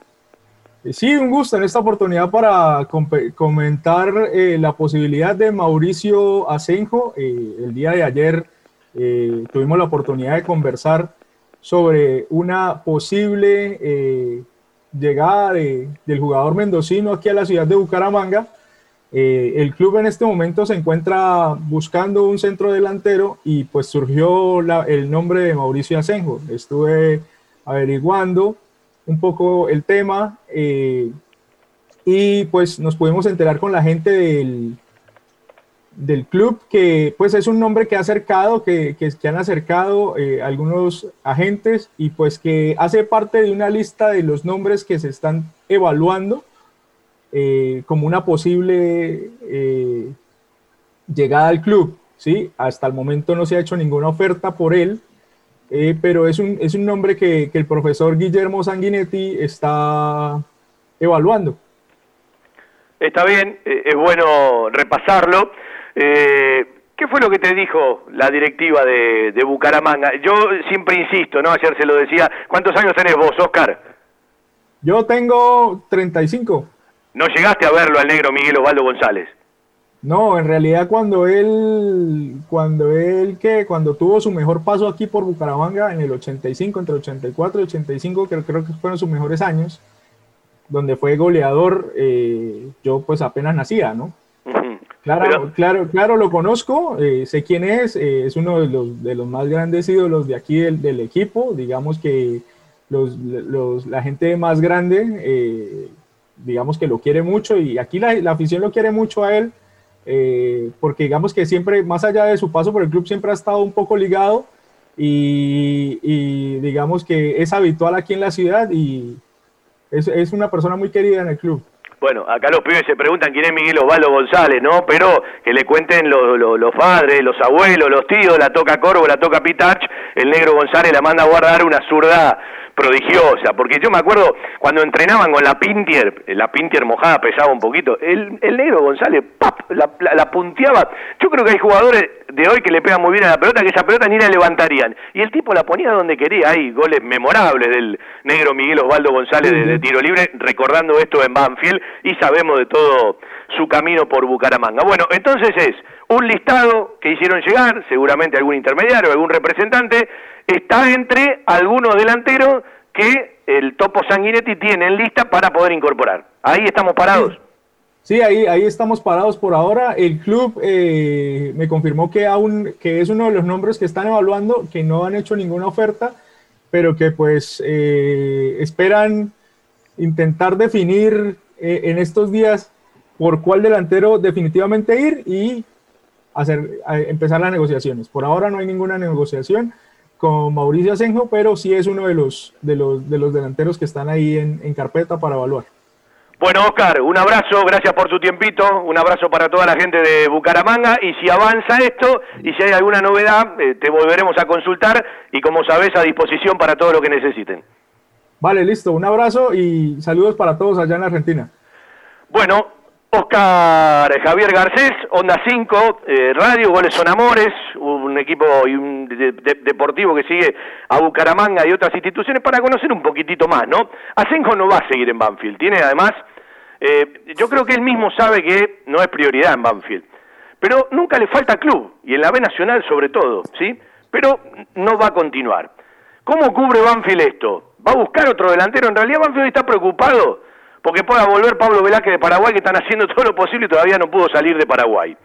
Eh, sí, un gusto en esta oportunidad para comentar eh, la posibilidad de Mauricio Asenjo. el día de ayer tuvimos la oportunidad de conversar sobre una posible llegada del jugador mendocino aquí a la ciudad de Bucaramanga eh, el club en este momento se encuentra buscando un centro delantero y pues surgió el nombre de Mauricio Asenjo. Estuve averiguando un poco el tema eh, y pues nos pudimos enterar con la gente del, del club que pues es un nombre que ha acercado, que, que, han acercado eh, algunos agentes y pues que hace parte de una lista de los nombres que se están evaluando eh, como una posible llegada al club. ¿sí? Hasta el momento no se ha hecho ninguna oferta por él, eh, pero es un, es un nombre que, que, el profesor Guillermo Sanguinetti está evaluando. Está bien, es bueno repasarlo. ¿Qué fue lo que te dijo la directiva de, de, Bucaramanga? Yo siempre insisto, ¿no? Ayer se lo decía. ¿Cuántos años tenés vos, Oscar? Yo tengo 35. ¿No llegaste a verlo al negro Miguel Osvaldo González? No, en realidad cuando él, cuando él que cuando tuvo su mejor paso aquí por Bucaramanga en el 85, entre 84 y 85, que creo que fueron sus mejores años, donde fue goleador, eh, yo pues apenas nacía, ¿no? Claro, claro, claro, lo conozco, eh, sé quién es, eh, es uno de los, de los más grandes ídolos de aquí del, del equipo, digamos que los, los, la gente más grande digamos que lo quiere mucho y aquí la, afición lo quiere mucho a él, eh, porque digamos que siempre, más allá de su paso por el club, siempre ha estado un poco ligado y, digamos que es habitual aquí en la ciudad y es, es una persona muy querida en el club. Bueno, acá los pibes se preguntan quién es Miguel Osvaldo González, ¿no? Pero que le cuenten los padres, los abuelos, los tíos, la toca Corvo, la toca Pitach, el negro González la manda a guardar una zurda prodigiosa, porque yo me acuerdo cuando entrenaban con la Pintier, la Pintier mojada pesaba un poquito, el, el negro González, ¡pap! La, la, punteaba. Yo creo que hay jugadores de hoy que le pegan muy bien a la pelota, que esa pelota ni la levantarían. Y el tipo la ponía donde quería, hay goles memorables del negro Miguel Osvaldo González de, tiro libre, recordando esto en Banfield, y sabemos de todo su camino por Bucaramanga. Bueno, entonces es un listado que hicieron llegar, seguramente algún intermediario, algún representante, está entre algunos delanteros que el Topo Sanguinetti tiene en lista para poder incorporar. Ahí estamos parados. Sí, ahí, ahí estamos parados por ahora. El club eh, me confirmó que, aún, que es uno de los nombres que están evaluando, que no han hecho ninguna oferta, pero que pues eh, esperan intentar definir eh, en estos días por cuál delantero definitivamente ir y hacer, empezar las negociaciones. Por ahora no hay ninguna negociación con Mauricio Asenjo, pero sí es uno de los, de los, de los delanteros que están ahí en, en carpeta para evaluar. Bueno, Oscar, un abrazo, gracias por su tiempito, un abrazo para toda la gente de Bucaramanga y si avanza esto y si hay alguna novedad, eh, te volveremos a consultar y como sabes, a disposición para todo lo que necesiten. Vale, listo, un abrazo y saludos para todos allá en Argentina. Bueno, Oscar Javier Garcés, Onda 5, eh, Radio, Goles son Amores, un equipo y un deportivo que sigue a Bucaramanga y otras instituciones para conocer un poquitito más, ¿no? Asenjo no va a seguir en Banfield, tiene además, eh, yo creo que él mismo sabe que no es prioridad en Banfield, pero nunca le falta club, y en la B Nacional sobre todo, ¿sí? Pero no va a continuar. ¿Cómo cubre Banfield esto? ¿Va a buscar otro delantero? En realidad Banfield está preocupado porque pueda volver Pablo Velázquez de Paraguay, que están haciendo todo lo posible y todavía no pudo salir de Paraguay.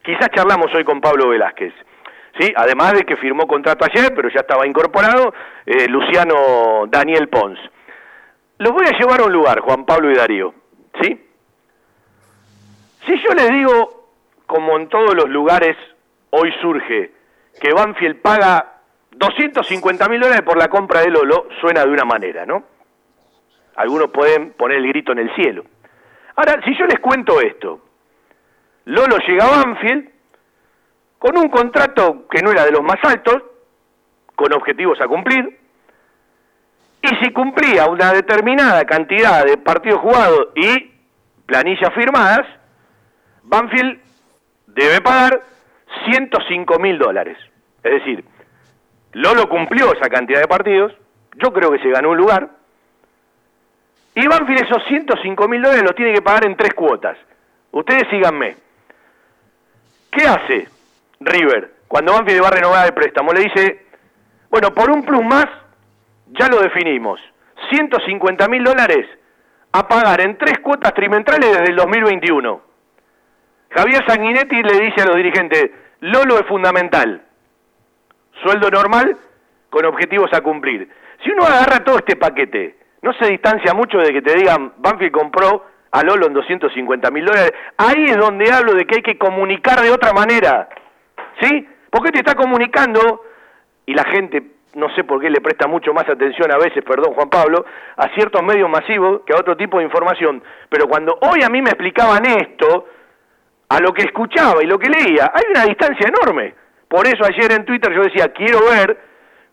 Quizás charlamos hoy con Pablo Velázquez. ¿sí? Además de que firmó contrato ayer, pero ya estaba incorporado, eh, Luciano Daniel Pons. Los voy a llevar a un lugar, Juan Pablo y Darío. ¿sí? Si yo les digo, como en todos los lugares hoy surge, que Banfield paga 250 mil dólares por la compra de Lolo, suena de una manera, ¿no? Algunos pueden poner el grito en el cielo. Ahora, si yo les cuento esto, Lolo llega a Banfield con un contrato que no era de los más altos, con objetivos a cumplir, y si cumplía una determinada cantidad de partidos jugados y planillas firmadas, Banfield debe pagar 105 mil dólares. Es decir, Lolo cumplió esa cantidad de partidos, yo creo que se ganó un lugar, y Banfield esos 105 mil dólares los tiene que pagar en tres cuotas. Ustedes síganme. ¿Qué hace River cuando Banfield va a renovar el préstamo? Le dice, bueno, por un plus más, ya lo definimos, 150 mil dólares a pagar en tres cuotas trimestrales desde el 2021. Javier Sanguinetti le dice a los dirigentes, Lolo es fundamental, sueldo normal con objetivos a cumplir. Si uno agarra todo este paquete, no se distancia mucho de que te digan, Banfield compró a Lolo en 250 mil dólares, ahí es donde hablo de que hay que comunicar de otra manera, ¿sí? Porque te está comunicando y la gente no sé por qué le presta mucho más atención a veces, perdón Juan Pablo, a ciertos medios masivos que a otro tipo de información. Pero cuando hoy a mí me explicaban esto, a lo que escuchaba y lo que leía, hay una distancia enorme. Por eso ayer en Twitter yo decía, quiero ver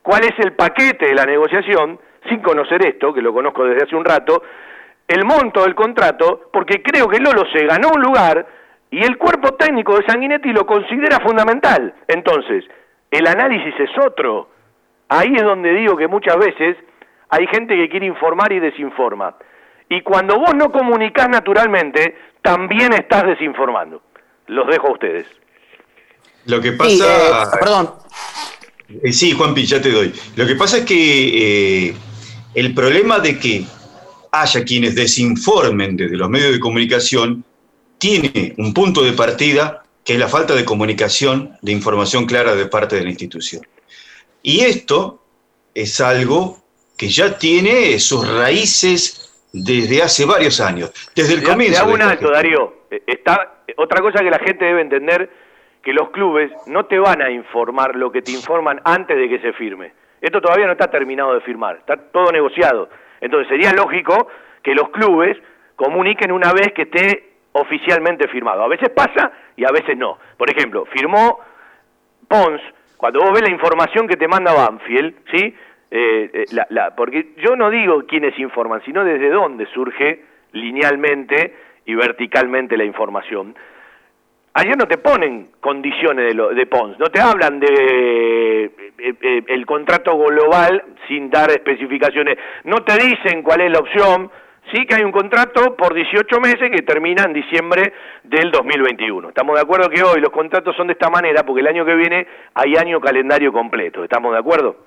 cuál es el paquete de la negociación, sin conocer esto, que lo conozco desde hace un rato, el monto del contrato, porque creo que Lolo se ganó un lugar y el cuerpo técnico de Sanguinetti lo considera fundamental. Entonces, el análisis es otro Ahí es donde digo que muchas veces hay gente que quiere informar y desinforma. Y cuando vos no comunicás naturalmente, también estás desinformando. Los dejo a ustedes. Lo que pasa... Eh, perdón. Eh, sí, Juanpi, ya te doy. Lo que pasa es que eh, el problema de que haya quienes desinformen desde los medios de comunicación tiene un punto de partida que es la falta de comunicación, de información clara de parte de la institución. Y esto es algo que ya tiene sus raíces desde hace varios años, desde el comienzo. Te un alto, Darío. Eh, está, otra cosa que la gente debe entender, que los clubes no te van a informar lo que te informan antes de que se firme. Esto todavía no está terminado de firmar, está todo negociado. Entonces sería lógico que los clubes comuniquen una vez que esté oficialmente firmado. A veces pasa y a veces no. Por ejemplo, firmó Pons cuando vos ves la información que te manda Banfield, ¿sí? Eh, eh, la, porque yo no digo quiénes informan, sino desde dónde surge linealmente y verticalmente la información. Ayer no te ponen condiciones de, de Pons, no te hablan de eh, el contrato global sin dar especificaciones, no te dicen cuál es la opción, sí que hay un contrato por 18 meses que termina en diciembre del 2021. Estamos de acuerdo que hoy los contratos son de esta manera porque el año que viene hay año calendario completo. ¿Estamos de acuerdo?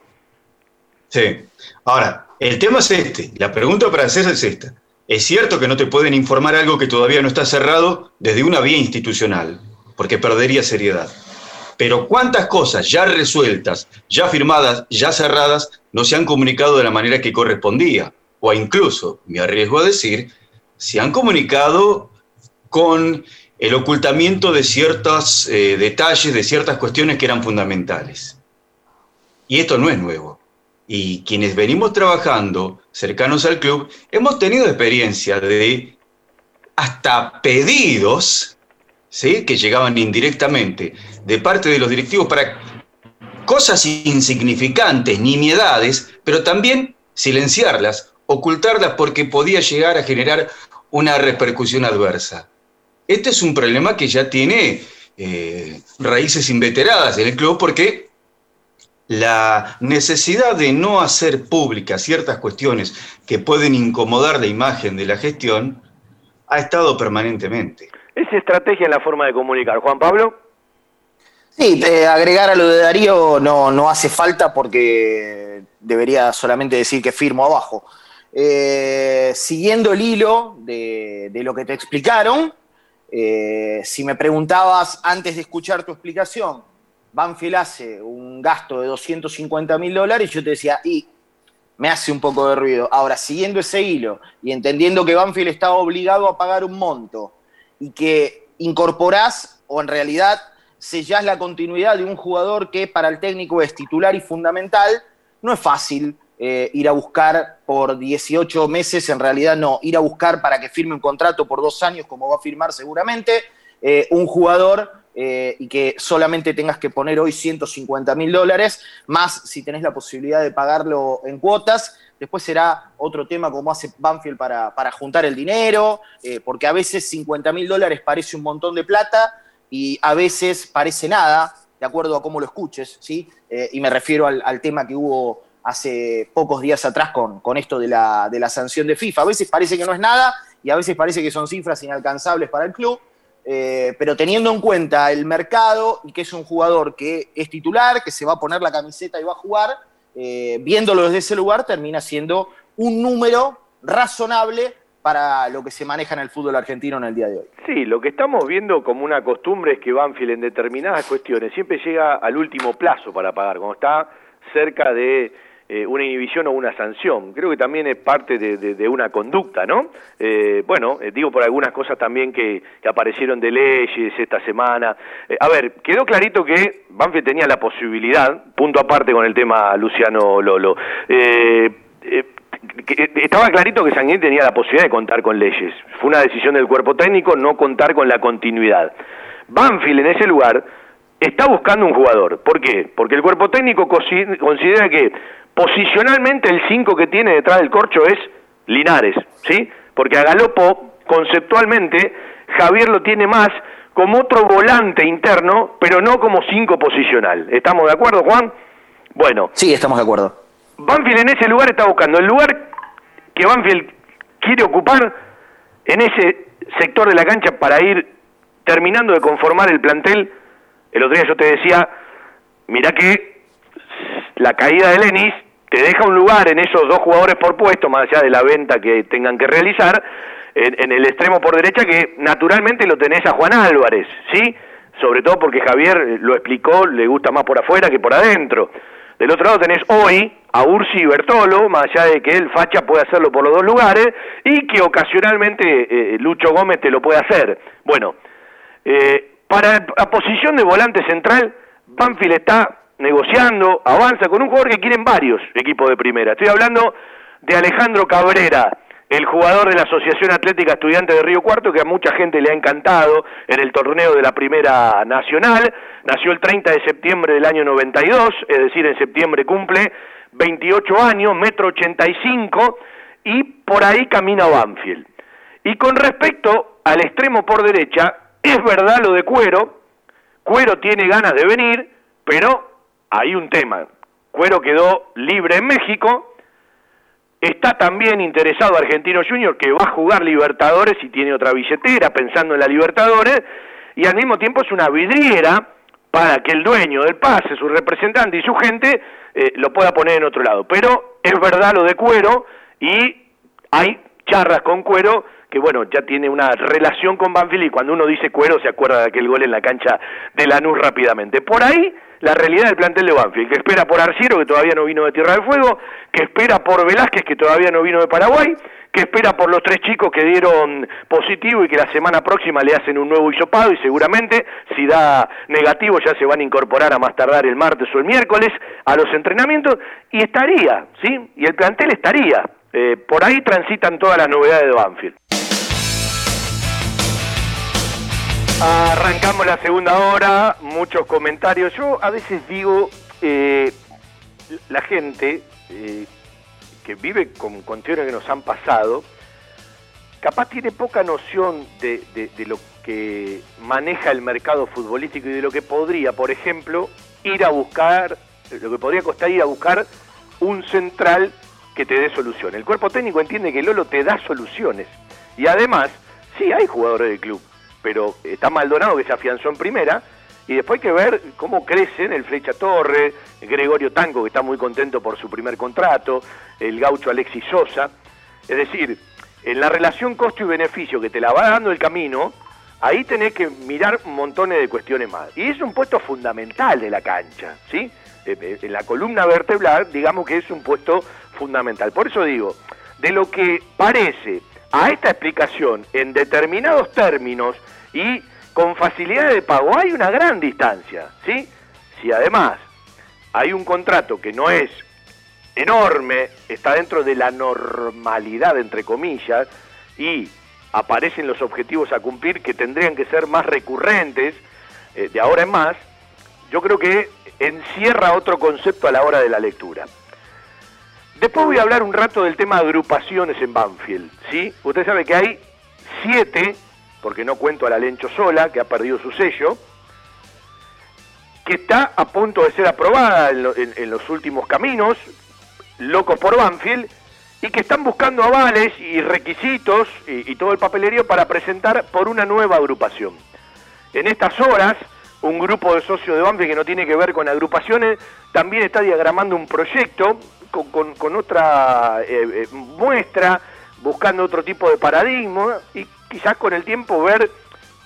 Sí. Ahora, el tema es este. La pregunta para hacer es esta. Es cierto que no te pueden informar algo que todavía no está cerrado desde una vía institucional, porque perdería seriedad. Pero cuántas cosas ya resueltas, ya firmadas, ya cerradas, no se han comunicado de la manera que correspondía o incluso, me arriesgo a decir, se han comunicado con el ocultamiento de ciertos eh, detalles, de ciertas cuestiones que eran fundamentales. Y esto no es nuevo. Y quienes venimos trabajando cercanos al club, hemos tenido experiencia de hasta pedidos ¿sí? que llegaban indirectamente de parte de los directivos para cosas insignificantes, nimiedades, pero también silenciarlas ocultarlas porque podía llegar a generar una repercusión adversa. Este es un problema que ya tiene eh, raíces inveteradas en el club porque la necesidad de no hacer públicas ciertas cuestiones que pueden incomodar la imagen de la gestión ha estado permanentemente. ¿Es estrategia en la forma de comunicar, Juan Pablo? Sí, agregar a lo de Darío no, no hace falta porque debería solamente decir que firmo abajo. Eh, siguiendo el hilo de, lo que te explicaron, eh, si me preguntabas antes de escuchar tu explicación, Banfield hace un gasto de 250 mil dólares, yo te decía, y me hace un poco de ruido. Ahora, siguiendo ese hilo y entendiendo que Banfield está obligado a pagar un monto y que incorporás o en realidad sellás la continuidad de un jugador que para el técnico es titular y fundamental, no es fácil eh, ir a buscar por 18 meses, en realidad no, ir a buscar para que firme un contrato por dos años, como va a firmar seguramente, eh, un jugador eh, y que solamente tengas que poner hoy 150 mil dólares, más si tenés la posibilidad de pagarlo en cuotas. Después será otro tema como hace Banfield para, para juntar el dinero, porque a veces 50 mil dólares parece un montón de plata y a veces parece nada. de acuerdo a cómo lo escuches, ¿sí? Eh, y me refiero al, al, tema que hubo hace pocos días atrás con, con esto de la, de la sanción de FIFA. A veces parece que no es nada y a veces parece que son cifras inalcanzables para el club. Eh, pero teniendo en cuenta el mercado y que es un jugador que es titular, que se va a poner la camiseta y va a jugar, eh, viéndolo desde ese lugar termina siendo un número razonable para lo que se maneja en el fútbol argentino en el día de hoy. Sí, lo que estamos viendo como una costumbre es que Banfield en determinadas cuestiones siempre llega al último plazo para pagar, cuando está cerca de eh, una inhibición o una sanción. Creo que también es parte de, una conducta, ¿no? Eh, bueno, eh, digo por algunas cosas también que, aparecieron de leyes esta semana. A ver, quedó clarito que Banfield tenía la posibilidad, punto aparte con el tema Luciano Lolo, estaba clarito que Sanguín tenía la posibilidad de contar con leyes. Fue una decisión del cuerpo técnico no contar con la continuidad. Banfield en ese lugar está buscando un jugador. ¿Por qué? Porque el cuerpo técnico considera que posicionalmente el 5 que tiene detrás del corcho es Linares, ¿sí? Porque a Galopo, conceptualmente, Javier lo tiene más como otro volante interno, pero no como 5 posicional. ¿Estamos de acuerdo, Juan? Bueno. Sí, estamos de acuerdo. Banfield en ese lugar está buscando el lugar que Banfield quiere ocupar en ese sector de la cancha para ir terminando de conformar el plantel. El otro día yo te decía, mirá que la caída de Lenis te deja un lugar en esos dos jugadores por puesto, más allá de la venta que tengan que realizar, en, en el extremo por derecha, que naturalmente lo tenés a Juan Álvarez, ¿sí? Sobre todo porque Javier lo explicó, le gusta más por afuera que por adentro. Del otro lado tenés hoy a Ursi y Bertolo, más allá de que el Facha puede hacerlo por los dos lugares, y que ocasionalmente eh, Lucho Gómez te lo puede hacer. Bueno, eh, para la posición de volante central, Banfield está negociando, avanza con un jugador que quieren varios equipos de primera. Estoy hablando de Alejandro Cabrera, el jugador de la Asociación Atlética Estudiante de Río Cuarto, que a mucha gente le ha encantado en el torneo de la Primera Nacional. Nació el 30 de septiembre del año 92, es decir, en septiembre cumple 28 años, metro 85, y por ahí camina Banfield. Y con respecto al extremo por derecha, es verdad lo de Cuero, Cuero tiene ganas de venir, pero hay un tema. Cuero quedó libre en México, está también interesado Argentino Junior que va a jugar Libertadores y tiene otra billetera pensando en la Libertadores, y al mismo tiempo es una vidriera para que el dueño del pase, su representante y su gente eh, lo pueda poner en otro lado. Pero es verdad lo de Cuero y hay charlas con Cuero que bueno, ya tiene una relación con Banfield y cuando uno dice Cuero se acuerda de aquel gol en la cancha de Lanús rápidamente. Por ahí la realidad del plantel de Banfield, que espera por Arciero, que todavía no vino de Tierra del Fuego, que espera por Velázquez, que todavía no vino de Paraguay, que espera por los tres chicos que dieron positivo y que la semana próxima le hacen un nuevo hisopado y seguramente si da negativo ya se van a incorporar a más tardar el martes o el miércoles a los entrenamientos y estaría, ¿sí? Y el plantel estaría. Eh, por ahí transitan todas las novedades de Banfield. Arrancamos la segunda hora, muchos comentarios. Yo a veces digo, eh, la gente eh, que vive con cuestiones que nos han pasado, capaz tiene poca noción de, de, de, lo que maneja el mercado futbolístico y de lo que podría, por ejemplo, ir a buscar, lo que podría costar ir a buscar un central que te dé solución. El cuerpo técnico entiende que Lolo te da soluciones. Y además, sí hay jugadores del club pero está Maldonado que se afianzó en primera, y después hay que ver cómo crecen el Flecha Torre, Gregorio Tanco, que está muy contento por su primer contrato, el gaucho Alexis Sosa. Es decir, en la relación costo y beneficio que te la va dando el camino, ahí tenés que mirar montones de cuestiones más. Y es un puesto fundamental de la cancha, ¿sí? En la columna vertebral, digamos que es un puesto fundamental. Por eso digo, de lo que parece a esta explicación en determinados términos y con facilidad de pago hay una gran distancia, ¿sí? Si además hay un contrato que no es enorme, está dentro de la normalidad, entre comillas, y aparecen los objetivos a cumplir que tendrían que ser más recurrentes eh, de ahora en más, yo creo que encierra otro concepto a la hora de la lectura. Después voy a hablar un rato del tema de agrupaciones en Banfield, ¿sí? Usted sabe que hay siete, porque no cuento a la Lencho sola, que ha perdido su sello, que está a punto de ser aprobada en, los últimos caminos, locos por Banfield, y que están buscando avales y requisitos y, todo el papelerío para presentar por una nueva agrupación. En estas horas, un grupo de socios de Banfield que no tiene que ver con agrupaciones también está diagramando un proyecto con, otra eh, eh, muestra, buscando otro tipo de paradigma y quizás con el tiempo ver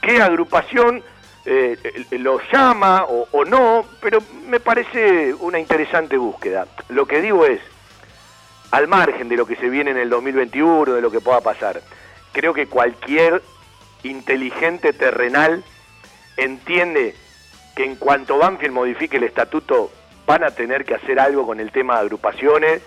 qué agrupación eh, lo llama o, no, pero me parece una interesante búsqueda. Lo que digo es, al margen de lo que se viene en el 2021, de lo que pueda pasar, creo que cualquier inteligente terrenal entiende que en cuanto Banfield modifique el estatuto van a tener que hacer algo con el tema de agrupaciones.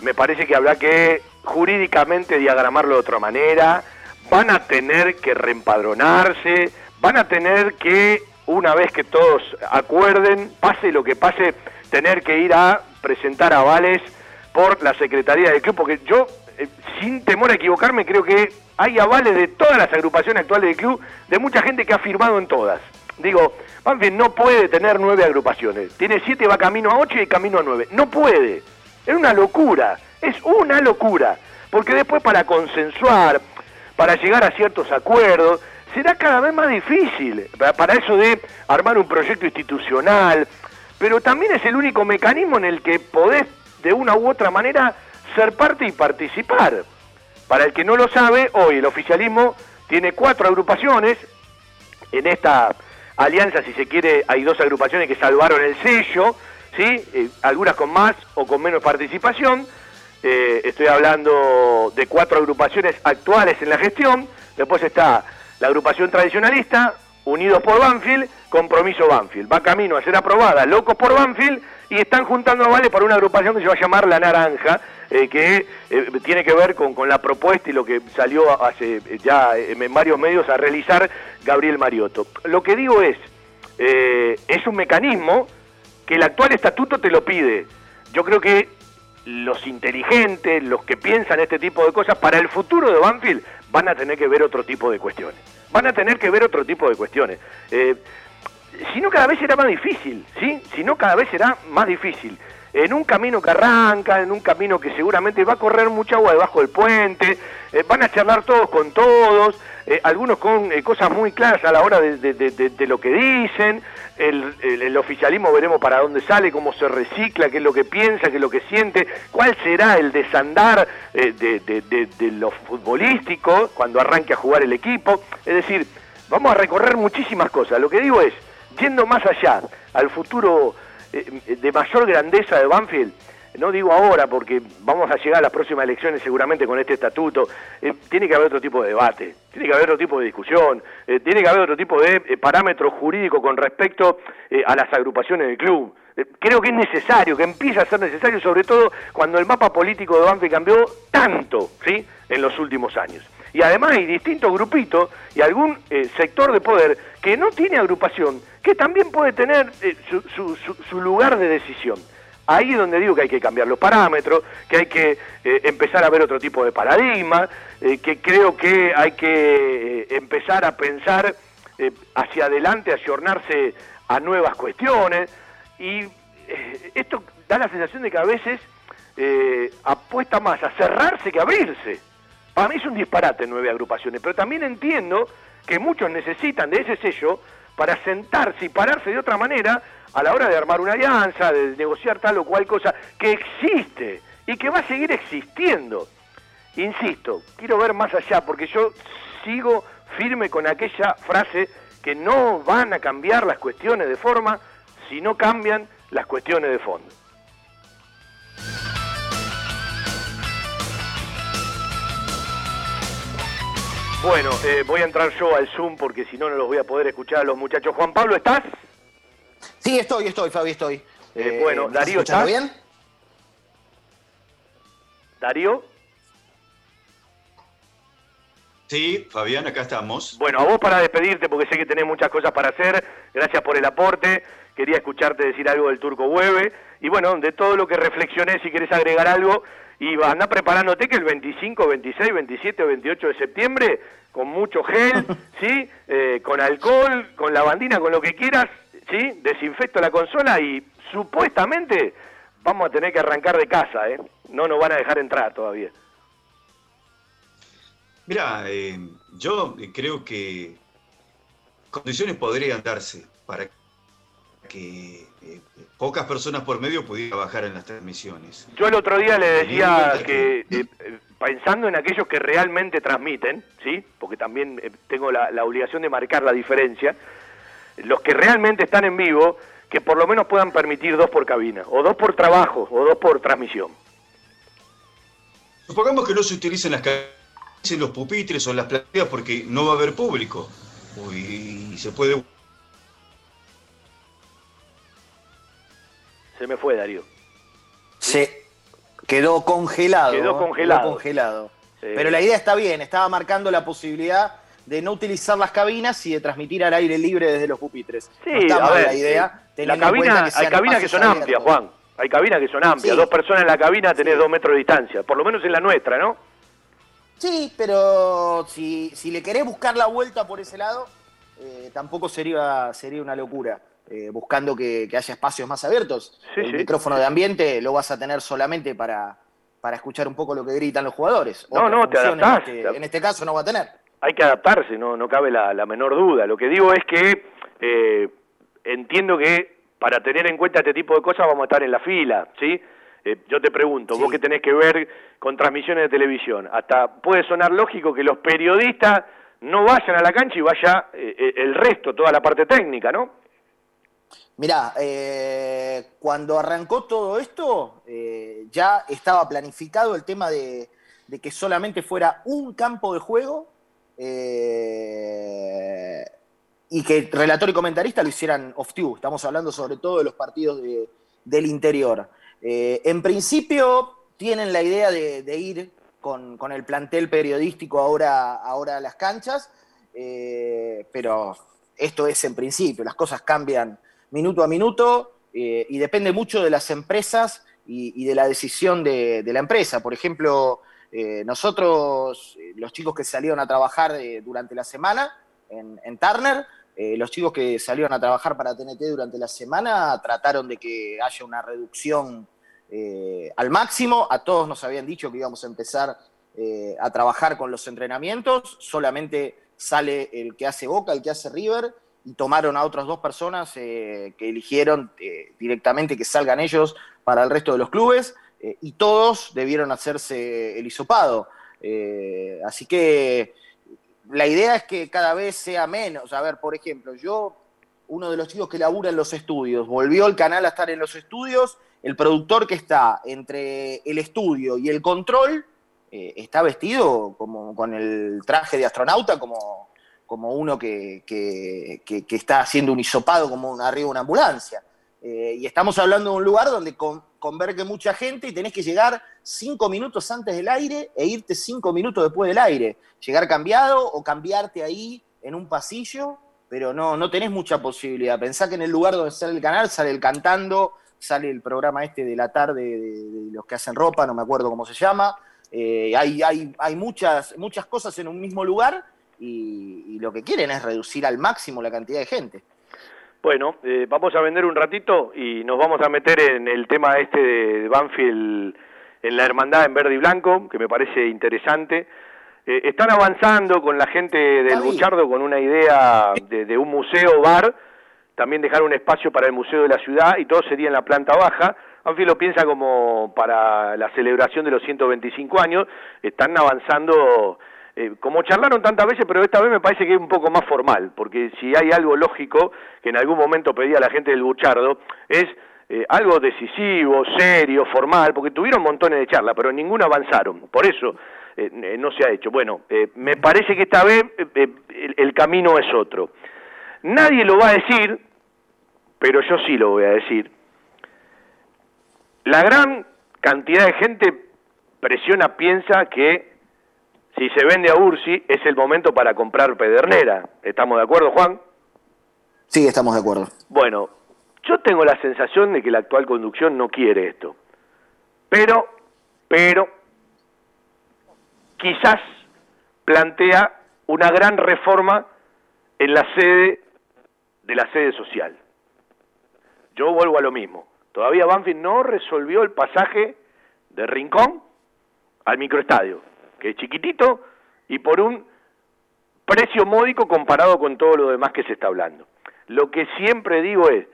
Me parece que habrá que jurídicamente diagramarlo de otra manera, van a tener que reempadronarse, van a tener que, una vez que todos acuerden, pase lo que pase, tener que ir a presentar avales por la Secretaría del Club, porque yo, eh, sin temor a equivocarme, creo que hay avales de todas las agrupaciones actuales del club, de mucha gente que ha firmado en todas. Digo, Banfield no puede tener nueve agrupaciones. Tiene siete, va camino a ocho y camino a nueve. No puede. Es una locura. Es una locura. Porque después para consensuar, para llegar a ciertos acuerdos, será cada vez más difícil para eso de armar un proyecto institucional, pero también es el único mecanismo en el que podés de una u otra manera ser parte y participar. Para el que no lo sabe, hoy el oficialismo tiene cuatro agrupaciones. En esta alianza, si se quiere, hay dos agrupaciones que salvaron el sello, ¿sí? Eh, algunas con más o con menos participación. Eh, estoy hablando de cuatro agrupaciones actuales en la gestión. Después está la agrupación tradicionalista, Unidos por Banfield, Compromiso Banfield. Va camino a ser aprobada Locos por Banfield y están juntando avales para una agrupación que se va a llamar La Naranja, eh, que eh, tiene que ver con, la propuesta y lo que salió hace eh, ya en varios medios a realizar Gabriel Mariotto. Lo que digo es, es un mecanismo que el actual estatuto te lo pide. Yo creo que los inteligentes, los que piensan este tipo de cosas, para el futuro de Banfield van a tener que ver otro tipo de cuestiones. Van a tener que ver otro tipo de cuestiones. Si no, cada vez será más difícil, ¿sí? Si no, cada vez será más difícil. En un camino que arranca, en un camino que seguramente va a correr mucha agua debajo del puente, eh, van a charlar todos con todos, eh, algunos con cosas muy claras a la hora de lo que dicen, el, oficialismo veremos para dónde sale, cómo se recicla, qué es lo que piensa, qué es lo que siente, cuál será el desandar eh, de, de, lo futbolístico cuando arranque a jugar el equipo. Es decir, vamos a recorrer muchísimas cosas. Lo que digo es, yendo más allá, al futuro eh, de mayor grandeza de Banfield, no digo ahora porque vamos a llegar a las próximas elecciones seguramente con este estatuto, eh, tiene que haber otro tipo de debate, tiene que haber otro tipo de discusión, eh, tiene que haber otro tipo de eh, parámetro jurídico con respecto a las agrupaciones del club. creo que es necesario, que empieza a ser necesario, sobre todo cuando el mapa político de Banfield cambió tanto ¿sí? en los últimos años. Y además hay distintos grupitos y algún sector de poder que no tiene agrupación, que también puede tener su lugar de decisión. Ahí es donde digo que hay que cambiar los parámetros, que hay que eh, empezar a ver otro tipo de paradigma, eh, que creo que hay que eh, empezar a pensar hacia adelante, a ayornarse a nuevas cuestiones. Y esto da la sensación de que a veces apuesta más a cerrarse que a abrirse. Para mí es un disparate nueve agrupaciones, pero también entiendo que muchos necesitan de ese sello para sentarse y pararse de otra manera a la hora de armar una alianza, de negociar tal o cual cosa que existe y que va a seguir existiendo. Insisto, quiero ver más allá porque yo sigo firme con aquella frase que no van a cambiar las cuestiones de forma si no cambian las cuestiones de fondo. Bueno, eh, voy a entrar yo al Zoom porque si no, no los voy a poder escuchar a los muchachos. Juan Pablo, ¿estás? Sí, estoy, estoy, Fabi, estoy. Eh, eh, bueno, Darío, ¿estás? bien? ¿Darío? Sí, Fabián, acá estamos. Bueno, a vos para despedirte, porque sé que tenés muchas cosas para hacer. Gracias por el aporte. Quería escucharte decir algo del Turco Hueve. Y bueno, de todo lo que reflexioné, si querés agregar algo, y anda preparándote que el 25, 26, 27 o 28 de septiembre, con mucho gel, ¿sí? Eh, con alcohol, con lavandina, con lo que quieras, ¿sí? Desinfecto la consola y supuestamente vamos a tener que arrancar de casa, ¿eh? No nos van a dejar entrar todavía. Mira, eh, yo creo que condiciones podrían darse para que eh, pocas personas por medio pudieran bajar en las transmisiones. Yo el otro día le decía que, eh, eh, pensando en aquellos que realmente transmiten, ¿sí? Porque también eh, tengo la, la obligación de marcar la diferencia, los que realmente están en vivo, que por lo menos puedan permitir dos por cabina, o dos por trabajo, o dos por transmisión. Supongamos que no se utilicen las calles, los pupitres o las plateas porque no va a haber público. Uy, se puede Se me fue Darío. Se quedó congelado. Quedó ¿no? congelado. congelado. Sí. Pero la idea está bien, estaba marcando la posibilidad de no utilizar las cabinas y de transmitir al aire libre desde los pupitres. Sí, no está mal ver, la idea. eh, la cabina, que hay cabinas que son amplias. Juan. Hay cabinas que son amplias. Sí. Dos personas en la cabina tenés dos metros de distancia. Por lo menos en la nuestra, ¿no? Sí, pero si, si le querés buscar la vuelta por ese lado, eh, tampoco sería, sería una locura. Eh, buscando que, que haya espacios más abiertos. Sí, el sí. micrófono de ambiente lo vas a tener solamente para, para escuchar un poco lo que gritan los jugadores. No, Otra no, te adaptás. En este, en este caso no va a tener. hay que adaptarse, no, no cabe la, la menor duda. Lo que digo es que eh, entiendo que para tener en cuenta este tipo de cosas vamos a estar en la fila, ¿sí? Eh, yo te pregunto, vos que tenés que ver con transmisiones de televisión, hasta puede sonar lógico que los periodistas no vayan a la cancha y vaya eh, eh, el resto, toda la parte técnica, ¿no? Mirá, eh, cuando arrancó todo esto, eh, ya estaba planificado el tema de, que solamente fuera un campo de juego eh, y que relator y comentarista lo hicieran off-tube. Estamos hablando sobre todo de los partidos de- del interior. En principio tienen la idea de, ir con, el plantel periodístico ahora, a las canchas, pero esto es en principio, las cosas cambian minuto a minuto eh, y depende mucho de las empresas y, de la decisión de, la empresa. Por ejemplo, eh, nosotros, eh, los chicos que salieron a trabajar durante la semana en, en Turner, los chicos que salieron a trabajar para TNT durante la semana trataron de que haya una reducción al máximo. A todos nos habían dicho que íbamos a empezar a trabajar con los entrenamientos. Solamente sale el que hace Boca, el que hace River, y tomaron a otras dos personas eh, que eligieron eh, directamente que salgan ellos para el resto de los clubes, eh, y todos debieron hacerse el hisopado. Así que la idea es que cada vez sea menos. A ver, por ejemplo, yo, uno de los chicos que labura en los estudios, volvió el canal a estar en los estudios, el productor que está entre el estudio y el control está vestido como con el traje de astronauta, como, como uno que, que- está haciendo un hisopado como un- arriba de una ambulancia. Eh, y estamos hablando de un lugar donde con- converge mucha gente y tenés que llegar cinco minutos antes del aire e irte cinco minutos después del aire. Llegar cambiado o cambiarte ahí en un pasillo, pero no, no tenés mucha posibilidad. Pensá que en el lugar donde sale el canal sale el cantando, sale el programa este de la tarde de, de los que hacen ropa, no me acuerdo cómo se llama. Eh, hay hay, hay muchas, muchas cosas en un mismo lugar y, y lo que quieren es reducir al máximo la cantidad de gente. Bueno, eh, vamos a vender un ratito y nos vamos a meter en el tema este de Banfield en la hermandad en verde y blanco, que me parece interesante. Eh, están avanzando con la gente del Buchardo con una idea de, de un museo bar, también dejar un espacio para el Museo de la Ciudad y todo sería en la planta baja. Banfield lo piensa como para la celebración de los 125 años, están avanzando eh, como charlaron tantas veces, pero esta vez me parece que es un poco más formal, porque si hay algo lógico que en algún momento pedía la gente del Buchardo, es eh, algo decisivo, serio, formal, porque tuvieron montones de charlas, pero ninguna avanzaron. Por eso eh, no se ha hecho. Bueno, eh, me parece que esta vez el, el camino es otro. Nadie lo va a decir, pero yo sí lo voy a decir. La gran cantidad de gente presiona, piensa que si se vende a Ursi es el momento para comprar Pedernera. ¿Estamos de acuerdo, Juan? Sí, estamos de acuerdo. Bueno, yo tengo la sensación de que la actual conducción no quiere esto. Pero, pero, quizás plantea una gran reforma en la sede de la sede social. yo vuelvo a lo mismo. Todavía Banfield no resolvió el pasaje de Rincón al microestadio, que es chiquitito y por un precio módico comparado con todo lo demás que se está hablando. Lo que siempre digo es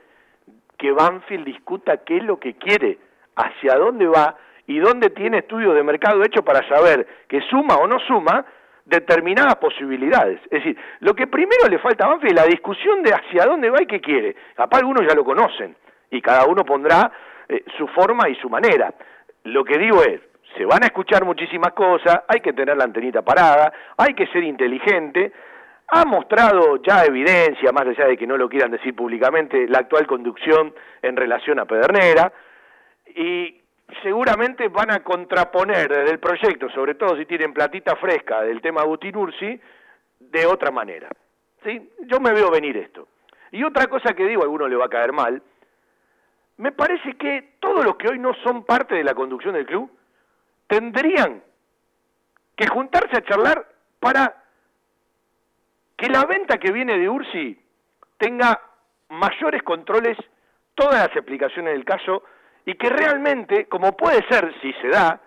que Banfield discuta qué es lo que quiere, hacia dónde va y dónde tiene estudios de mercado hecho para saber que suma o no suma determinadas posibilidades. Es decir, lo que primero le falta a Banfield es la discusión de hacia dónde va y qué quiere. Capaz algunos ya lo conocen y cada uno pondrá eh, su forma y su manera. Lo que digo es, se van a escuchar muchísimas cosas, hay que tener la antenita parada, hay que ser inteligente. Ha mostrado ya evidencia, más allá de que no lo quieran decir públicamente, la actual conducción en relación a Pedernera y seguramente van a contraponer desde el proyecto, sobre todo si tienen platita fresca del tema Agustín Ursi, de otra manera. ¿Sí? Yo me veo venir esto. Y otra cosa que digo, a alguno le va a caer mal, me parece que todos los que hoy no son parte de la conducción del club tendrían que juntarse a charlar para que la venta que viene de Ursi tenga mayores controles, todas las explicaciones del caso, y que realmente, como puede ser, si se da,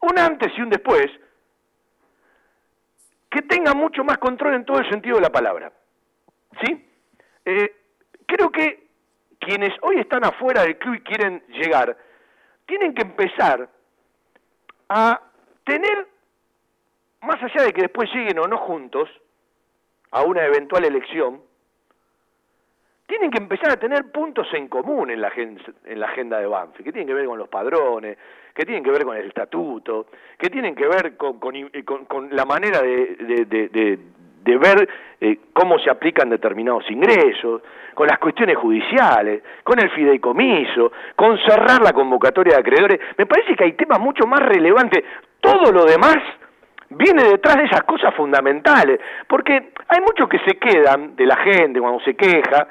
un antes y un después, que tenga mucho más control en todo el sentido de la palabra. ¿Sí? Eh, creo que quienes hoy están afuera del club y quieren llegar, tienen que empezar a tener, más allá de que después lleguen o no juntos a una eventual elección, tienen que empezar a tener puntos en común en la, en la agenda de Banfield, que tienen que ver con los padrones, que tienen que ver con el estatuto, que tienen que ver con, con, la manera de, ver eh, cómo se aplican determinados ingresos, con las cuestiones judiciales, con el fideicomiso, con cerrar la convocatoria de acreedores. Me parece que hay temas mucho más relevantes. Todo lo demás viene detrás de esas cosas fundamentales, porque hay muchos que se quedan de la gente cuando se queja,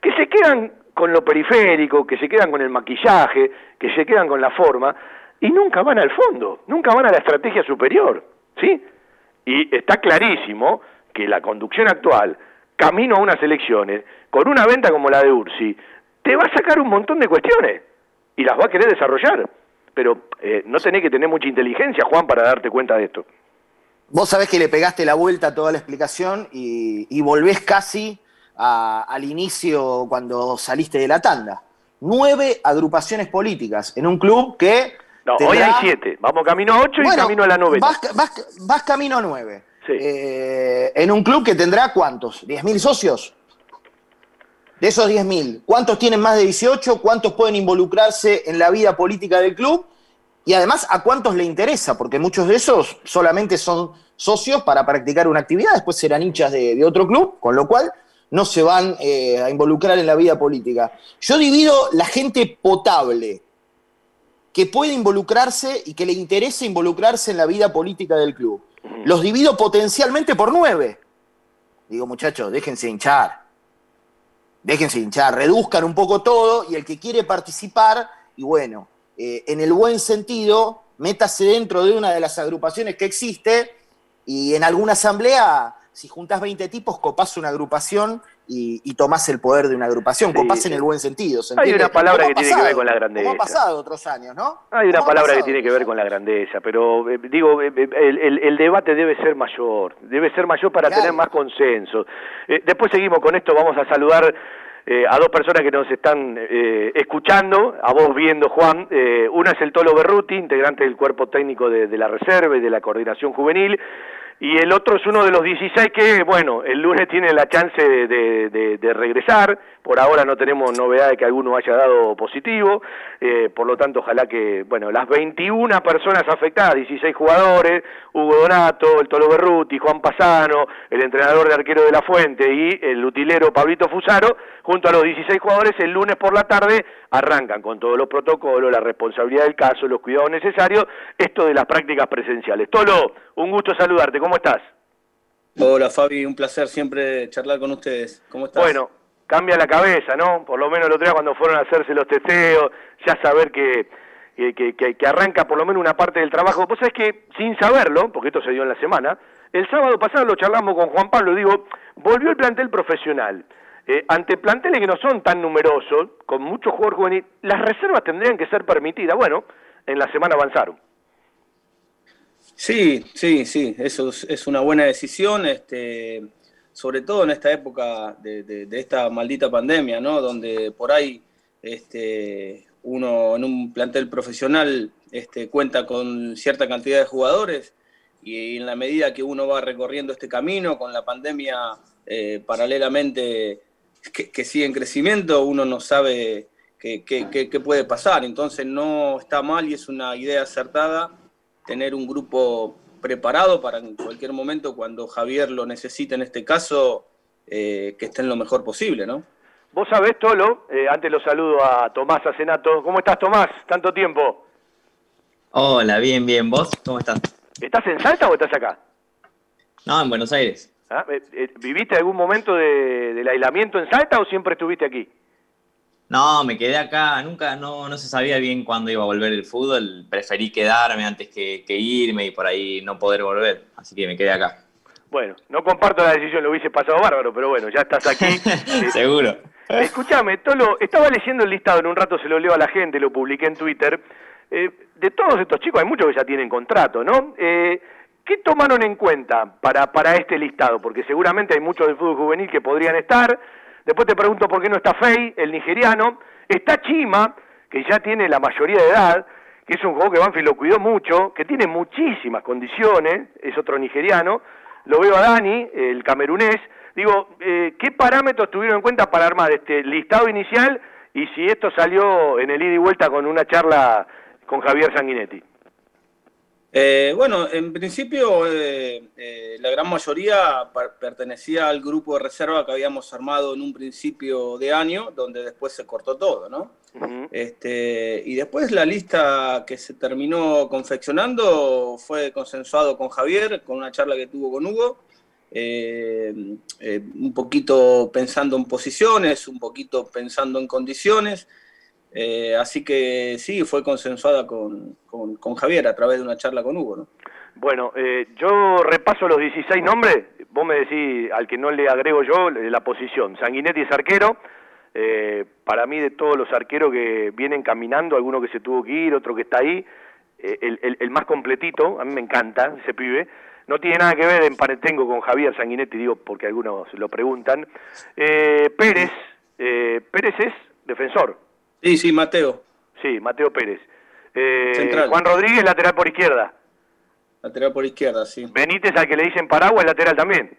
que se quedan con lo periférico, que se quedan con el maquillaje, que se quedan con la forma, y nunca van al fondo, nunca van a la estrategia superior, ¿sí? Y está clarísimo que la conducción actual, camino a unas elecciones, con una venta como la de Ursi, te va a sacar un montón de cuestiones y las va a querer desarrollar. Pero eh, no tenés que tener mucha inteligencia, Juan, para darte cuenta de esto. Vos sabés que le pegaste la vuelta a toda la explicación y, y volvés casi al inicio cuando saliste de la tanda. Nueve agrupaciones políticas en un club que... No, hoy hay siete. Vamos camino a ocho y camino a la nueve. Vas, camino a nueve. Eh, en un club que tendrá cuántos? ¿10.000 socios? De esos 10.000, ¿cuántos tienen más de 18? ¿Cuántos pueden involucrarse en la vida política del club? Y además, ¿a cuántos le interesa? Porque muchos de esos solamente son socios para practicar una actividad, después serán hinchas de otro club, con lo cual no se van eh, a involucrar en la vida política. Yo divido la gente potable, que puede involucrarse y que le interesa involucrarse en la vida política del club. Los divido potencialmente por nueve. Digo, muchachos, déjense hinchar. Déjense hinchar, reduzcan un poco todo y el que quiere participar, y bueno, eh, en el buen sentido, métase dentro de una de las agrupaciones que existe y en alguna asamblea si juntas 20 tipos, copás una agrupación y, y tomás el poder de una agrupación, copás en el buen sentido. hay una palabra que tiene que ver con la grandeza. Como ha pasado otros años, ¿no? Hay una palabra que tiene que ver con la grandeza, pero eh, digo, eh, eh, el, debate debe ser mayor, debe ser mayor para tener más consenso. después seguimos con esto, vamos a saludar a dos personas que nos están escuchando, a vos viendo, Juan. una es el Tolo Berruti, integrante del cuerpo técnico de, de la Reserva y de la Coordinación Juvenil y el otro es uno de los 16 que, bueno, el lunes tiene la chance de, de, regresar, por ahora no tenemos novedad de que alguno haya dado positivo, eh, por lo tanto ojalá que, bueno, las 21 personas afectadas, 16 jugadores, Hugo Donato, el Tolo Berruti, Juan Pasano, el entrenador de arquero de la Fuente y el utilero Pablito Fusaro, junto a los 16 jugadores, el lunes por la tarde arrancan con todos los protocolos, la responsabilidad del caso, los cuidados necesarios, esto de las prácticas presenciales. Tolo, un gusto saludarte, ¿cómo estás? Hola Fabi, un placer siempre charlar con ustedes. ¿Cómo estás? Bueno, cambia la cabeza, ¿no? Por lo menos el otro día cuando fueron a hacerse los testeos, ya saber que, que, arranca por lo menos una parte del trabajo. Pues es que, sin saberlo, porque esto se dio en la semana, el sábado pasado lo charlamos con Juan Pablo, digo, volvió el plantel profesional. Eh, ante planteles que no son tan numerosos, con muchos jugadores juveniles, las reservas tendrían que ser permitidas. Bueno, en la semana avanzaron. Sí, sí, sí, eso es, una buena decisión, este, sobre todo en esta época de, esta maldita pandemia, ¿no? Donde por ahí este, uno en un plantel profesional este, cuenta con cierta cantidad de jugadores y en la medida que uno va recorriendo este camino con la pandemia eh, paralelamente que, sigue en crecimiento, uno no sabe qué puede pasar. Entonces no está mal y es una idea acertada tener un grupo preparado para en cualquier momento, cuando Javier lo necesite en este caso, eh, que esté en lo mejor posible, ¿no? Vos sabés, Tolo, eh, antes lo saludo a Tomás Acenato. ¿Cómo estás, Tomás? Tanto tiempo. Hola, bien, bien. ¿Vos cómo estás? ¿Estás en Salta o estás acá? No, en Buenos Aires. Ah, eh, ¿Viviste algún momento del aislamiento en Salta o siempre estuviste aquí? No, me quedé acá, nunca, no, no se sabía bien cuándo iba a volver el fútbol, preferí quedarme antes que, irme y por ahí no poder volver, así que me quedé acá. Bueno, no comparto la decisión, lo hubiese pasado bárbaro, pero bueno, ya estás aquí. Seguro. Eh, escúchame, Tolo, estaba leyendo el listado, en un rato se lo leo a la gente, lo publiqué en Twitter. Eh, de todos estos chicos, hay muchos que ya tienen contrato, ¿no? Eh, ¿Qué tomaron en cuenta para, para este listado? Porque seguramente hay muchos del fútbol juvenil que podrían estar, Después te pregunto por qué no está Fey, el nigeriano. Está Chima, que ya tiene la mayoría de edad, que es un jugador que Banfield lo cuidó mucho, que tiene muchísimas condiciones, es otro nigeriano. Lo veo a Dani, el camerunés. Digo, eh, ¿qué parámetros tuvieron en cuenta para armar este listado inicial y si esto salió en el ida y vuelta con una charla con Javier Sanguinetti? Eh, bueno, en principio eh, eh, la gran mayoría pertenecía al grupo de reserva que habíamos armado en un principio de año, donde después se cortó todo, ¿no? este, y después la lista que se terminó confeccionando fue consensuado con Javier, con una charla que tuvo con Hugo, un poquito pensando en posiciones, un poquito pensando en condiciones. Eh, así que sí, fue consensuada con, con, Javier a través de una charla con Hugo. ¿no? Bueno, eh, yo repaso los 16 nombres, vos me decís al que no le agrego yo la posición. Sanguinetti es arquero, eh, para mí de todos los arqueros que vienen caminando, alguno que se tuvo que ir, otro que está ahí, el, el, más completito, a mí me encanta ese pibe, no tiene nada que ver en parentengo con Javier Sanguinetti, digo porque algunos lo preguntan. Pérez, Pérez es defensor, Sí, sí, Mateo. Sí, Mateo Pérez. Eh, Juan Rodríguez, lateral por izquierda. Lateral por izquierda, sí. Benítez, al que le dicen Paraguas, lateral también.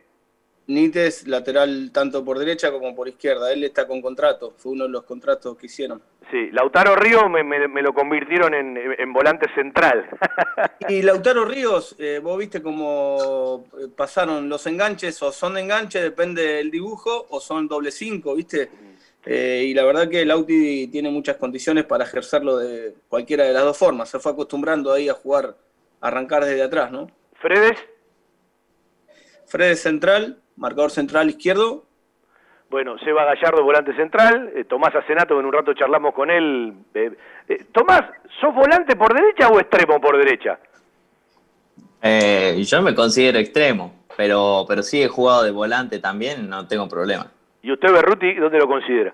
Benítez, lateral tanto por derecha como por izquierda. Él está con contrato, fue uno de los contratos que hicieron. Sí, Lautaro Ríos me, lo convirtieron en, volante central. y Lautaro Ríos, eh, vos viste cómo eh, pasaron los enganches, o son de enganche, depende del dibujo, o son doble cinco, ¿viste? Eh, y la verdad que el Audi tiene muchas condiciones para ejercerlo de cualquiera de las dos formas. Se fue acostumbrando ahí a jugar, a arrancar desde atrás, ¿no? Fredes. Fredes central, marcador central izquierdo. Bueno, Seba Gallardo, volante central. Eh, Tomás Asenato, que en un rato charlamos con él. Eh, Tomás, ¿sos volante por derecha o extremo por derecha? yo me considero extremo, pero, pero sí he jugado de volante también, no tengo problema. ¿Y usted, Berruti, dónde lo considera?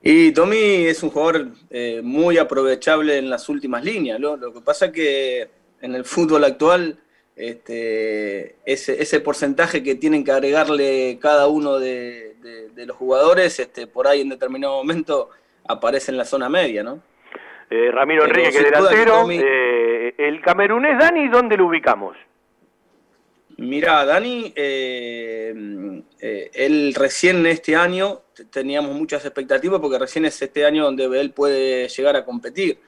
Y Tommy es un jugador eh, muy aprovechable en las últimas líneas. Lo que pasa es que en el fútbol actual este, ese, porcentaje que tienen que agregarle cada uno de, los jugadores, este, por ahí en determinado momento aparece en la zona media, ¿no? Eh, Ramiro Enrique, que delantero. Eh, el camerunés Dani, ¿dónde lo ubicamos? Mira, Dani, eh, eh, él recién este año teníamos muchas expectativas porque recién es este año donde él puede llegar a competir.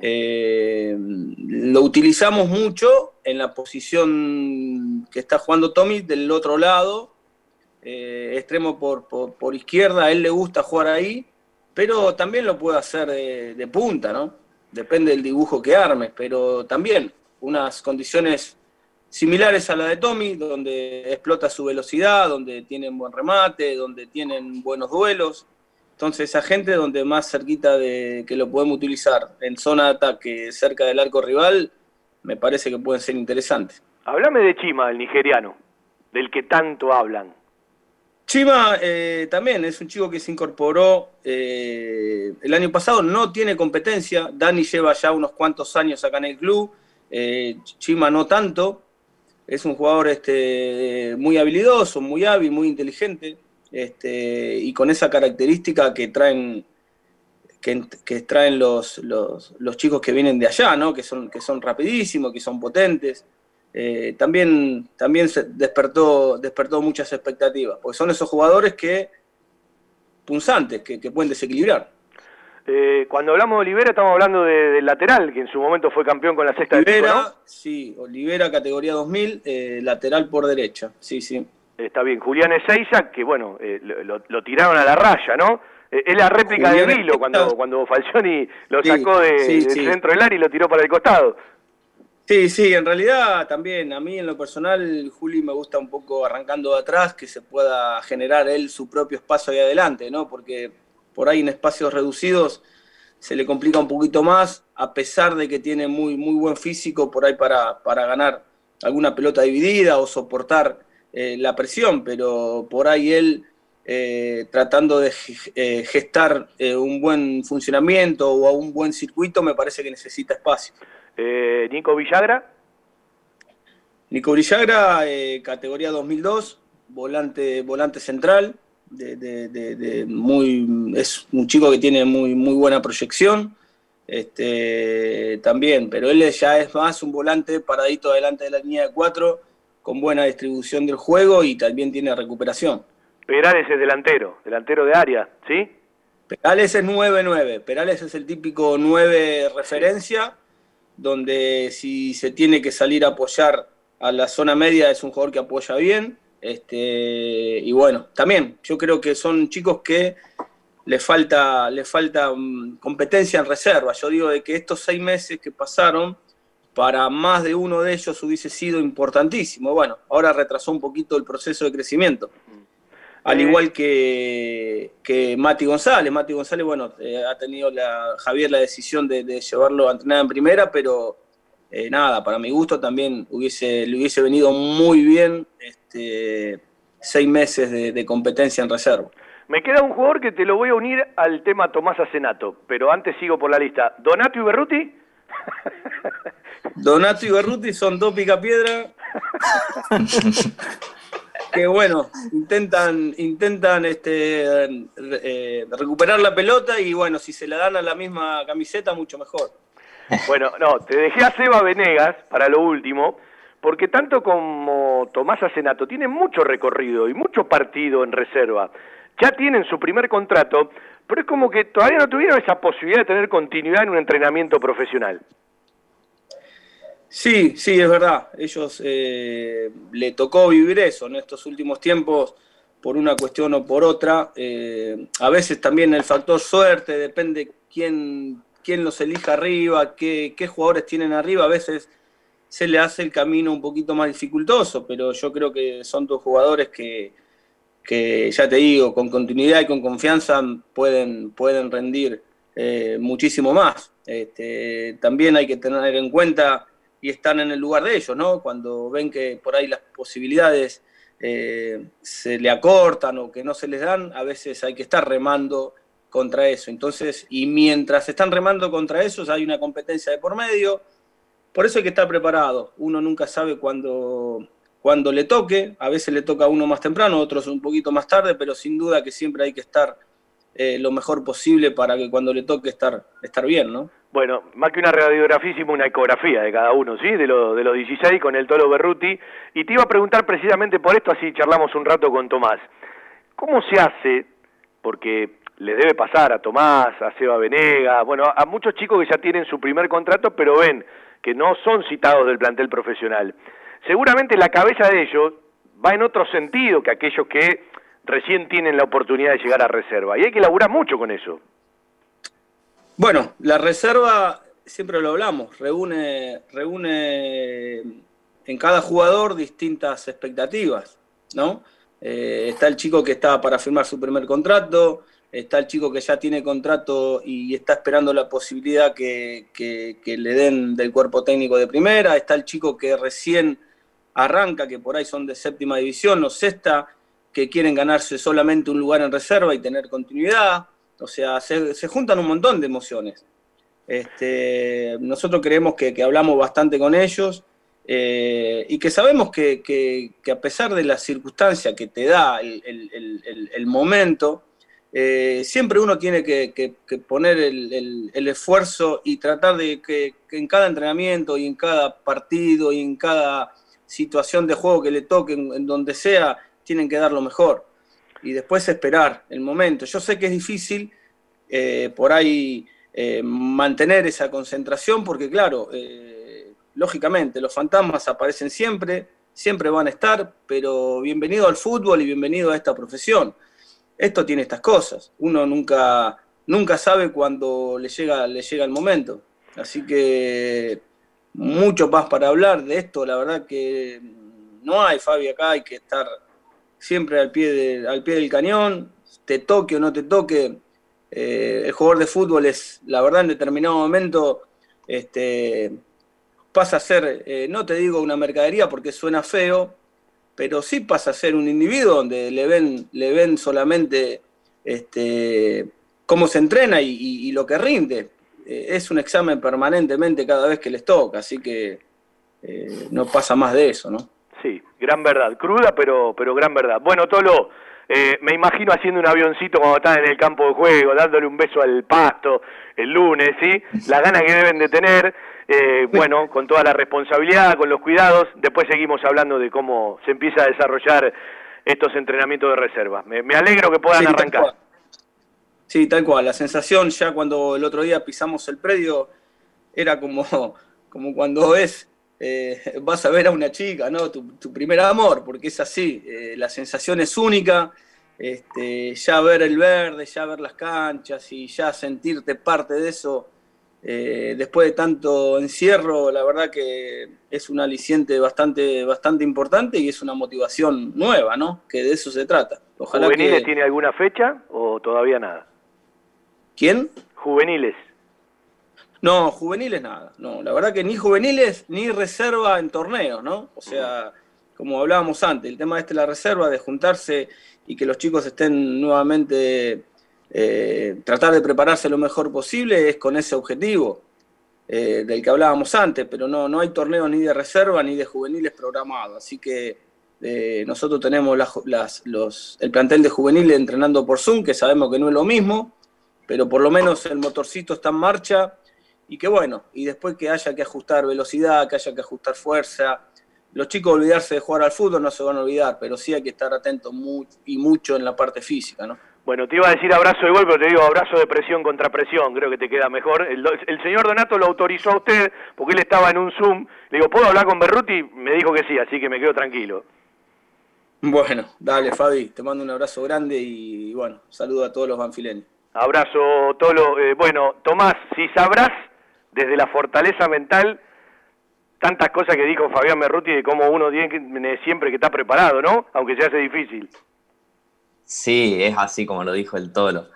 Eh, lo utilizamos mucho en la posición que está jugando Tommy del otro lado, extremo por, por, izquierda, a él le gusta jugar ahí, pero también lo puede hacer de, de punta, ¿no? Depende del dibujo que armes, pero también unas condiciones similares a la de Tommy, donde explota su velocidad, donde tienen buen remate, donde tienen buenos duelos. Entonces, esa gente donde más cerquita de que lo podemos utilizar en zona de ataque cerca del arco rival, me parece que pueden ser interesantes. Háblame de Chima, el nigeriano, del que tanto hablan. Chima eh, también es un chico que se incorporó eh, el año pasado, no tiene competencia, Dani lleva ya unos cuantos años acá en el club, eh, Chima no tanto, es un jugador este, muy habilidoso, muy hábil, muy inteligente, este, y con esa característica que traen, que, traen los, los, los, chicos que vienen de allá, ¿no? que, son, rapidísimos, que son potentes. Eh, también, también se despertó, despertó muchas expectativas, porque son esos jugadores que punzantes, que, pueden desequilibrar. Eh, cuando hablamos de Olivera estamos hablando del lateral, que en su momento fue campeón con la sexta Olivera, ¿no? Sí, Olivera, categoría 2000, eh, lateral por derecha, sí, sí. Está bien, Julián Ezeiza, que bueno, lo, tiraron a la raya, ¿no? es la réplica de Vilo cuando, cuando Falcioni lo sacó de, del centro del área y lo tiró para el costado. Sí, sí, en realidad también a mí en lo personal Juli me gusta un poco arrancando de atrás que se pueda generar él su propio espacio ahí adelante, ¿no? Porque por ahí en espacios reducidos se le complica un poquito más, a pesar de que tiene muy, muy buen físico por ahí para, para ganar alguna pelota dividida o soportar eh, la presión, pero por ahí él eh, tratando de eh, gestar un buen funcionamiento o un buen circuito me parece que necesita espacio. Eh, Nico Villagra. Nico Villagra, eh, categoría 2002, volante, volante central, de, muy, es un chico que tiene muy, muy buena proyección, este, también, pero él ya es más un volante paradito adelante de la línea de cuatro, con buena distribución del juego y también tiene recuperación. Perales es delantero, delantero de área, ¿sí? Perales es 9-9, Perales es el típico 9 referencia donde si se tiene que salir a apoyar a la zona media es un jugador que apoya bien. Este, y bueno, también yo creo que son chicos que le falta, le falta mm, competencia en reserva. Yo digo de que estos seis meses que pasaron, para más de uno de ellos hubiese sido importantísimo. Bueno, ahora retrasó un poquito el proceso de crecimiento al igual que, que Mati González. Mati González, bueno, eh, ha tenido la, Javier la decisión de, llevarlo a entrenar en primera, pero eh, nada, para mi gusto también hubiese, le hubiese venido muy bien este, seis meses de, competencia en reserva. Me queda un jugador que te lo voy a unir al tema Tomás Acenato, pero antes sigo por la lista. ¿Donato y Berruti? Donato y Berruti son dos picapiedras. que bueno, intentan, intentan este, eh, recuperar la pelota y bueno, si se la dan a la misma camiseta, mucho mejor. Bueno, no, te dejé a Seba Venegas para lo último, porque tanto como Tomás Acenato tienen mucho recorrido y mucho partido en reserva. Ya tienen su primer contrato, pero es como que todavía no tuvieron esa posibilidad de tener continuidad en un entrenamiento profesional. Sí, sí, es verdad. Ellos eh, le tocó vivir eso en estos últimos tiempos por una cuestión o por otra. Eh, a veces también el factor suerte, depende quién, quién los elija arriba, qué, qué jugadores tienen arriba. A veces se le hace el camino un poquito más dificultoso, pero yo creo que son dos jugadores que, que ya te digo, con continuidad y con confianza pueden, pueden rendir eh, muchísimo más. Este, también hay que tener en cuenta y están en el lugar de ellos, ¿no? Cuando ven que por ahí las posibilidades eh, se le acortan o que no se les dan, a veces hay que estar remando contra eso. Entonces, y mientras están remando contra eso, hay una competencia de por medio. Por eso hay que estar preparado. Uno nunca sabe cuándo, cuando le toque. A veces le toca a uno más temprano, otros un poquito más tarde, pero sin duda que siempre hay que estar eh, lo mejor posible para que cuando le toque estar, estar bien, ¿no? Bueno, más que una radiografía hicimos una ecografía de cada uno, ¿sí? De, lo, de los 16 con el Tolo Berruti. Y te iba a preguntar precisamente por esto, así charlamos un rato con Tomás. ¿Cómo se hace? Porque les debe pasar a Tomás, a Seba Venega, bueno, a muchos chicos que ya tienen su primer contrato, pero ven que no son citados del plantel profesional. Seguramente la cabeza de ellos va en otro sentido que aquellos que recién tienen la oportunidad de llegar a reserva. Y hay que laburar mucho con eso. Bueno, la reserva, siempre lo hablamos, reúne, reúne en cada jugador distintas expectativas, ¿no? Eh, está el chico que está para firmar su primer contrato, está el chico que ya tiene contrato y está esperando la posibilidad que, que, le den del cuerpo técnico de primera, está el chico que recién arranca, que por ahí son de séptima división o sexta, que quieren ganarse solamente un lugar en reserva y tener continuidad. O sea, se, se juntan un montón de emociones. Este, nosotros creemos que, que hablamos bastante con ellos eh, y que sabemos que, a pesar de la circunstancia que te da el, el momento, eh, siempre uno tiene que, poner el, esfuerzo y tratar de que, en cada entrenamiento y en cada partido y en cada situación de juego que le toque, en, donde sea, tienen que dar lo mejor. Y después esperar el momento. Yo sé que es difícil eh, por ahí mantener esa concentración porque claro, lógicamente, los fantasmas aparecen siempre, siempre van a estar, pero bienvenido al fútbol y bienvenido a esta profesión. Esto tiene estas cosas. Uno nunca, nunca sabe cuándo le llega, le llega el momento. Así que mucho más para hablar de esto. La verdad que no hay, Fabi, acá hay que estar siempre al pie, al pie del cañón, te toque o no te toque. Eh, el jugador de fútbol es, la verdad, en determinado momento este, pasa a ser, eh, no te digo una mercadería porque suena feo, pero sí pasa a ser un individuo donde le ven, le ven solamente este, cómo se entrena y, lo que rinde. Eh, es un examen permanentemente cada vez que les toca, así que eh, no pasa más de eso, ¿no? Sí, gran verdad, cruda pero, pero gran verdad. Bueno, Tolo, me imagino haciendo un avioncito cuando están en el campo de juego, dándole un beso al pasto el lunes, ¿sí? La gana que deben de tener. Eh, bueno, con toda la responsabilidad, con los cuidados, después seguimos hablando de cómo se empieza a desarrollar estos entrenamientos de reserva. Me, alegro que puedan arrancar. sí, tal cual. La sensación ya cuando el otro día pisamos el predio era como, como cuando es, eh, vas a ver a una chica, ¿no? Tu, primer amor, porque es así. Eh, la sensación es única. Este, ya ver el verde, ya ver las canchas y ya sentirte parte de eso eh, después de tanto encierro, la verdad que es un aliciente bastante, bastante importante y es una motivación nueva, ¿no? Que de eso se trata. Ojalá ¿Juveniles tiene alguna fecha o todavía nada? ¿Quién? Juveniles. No, juveniles nada. No, la verdad que ni juveniles ni reserva en torneos, ¿no? O sea, como hablábamos antes, el tema este de la reserva, de juntarse y que los chicos estén nuevamente eh, tratar de prepararse lo mejor posible es con ese objetivo eh, del que hablábamos antes, pero no, no hay torneos ni de reserva ni de juveniles programados, así que eh, nosotros tenemos las, los, el plantel de juveniles entrenando por Zoom, que sabemos que no es lo mismo, pero por lo menos el motorcito está en marcha y que bueno, y después que haya que ajustar velocidad, que haya que ajustar fuerza, los chicos olvidarse de jugar al fútbol no se van a olvidar, pero sí hay que estar atentos y mucho en la parte física, ¿no? Bueno, te iba a decir abrazo de gol, pero te digo abrazo de presión contra presión, creo que te queda mejor. El, señor Donato lo autorizó a usted porque él estaba en un Zoom. Le digo, ¿puedo hablar con Berruti? Me dijo que sí, así que me quedo tranquilo. Bueno, dale Fabi, te mando un abrazo grande y, bueno, saludo a todos los banfileños. Abrazo, Tolo. Eh, bueno, Tomás, si sabrás desde la fortaleza mental tantas cosas que dijo Fabián Berruti de cómo uno tiene siempre que está preparado, ¿no? Aunque se hace difícil. Sí, es así como lo dijo el Tolo.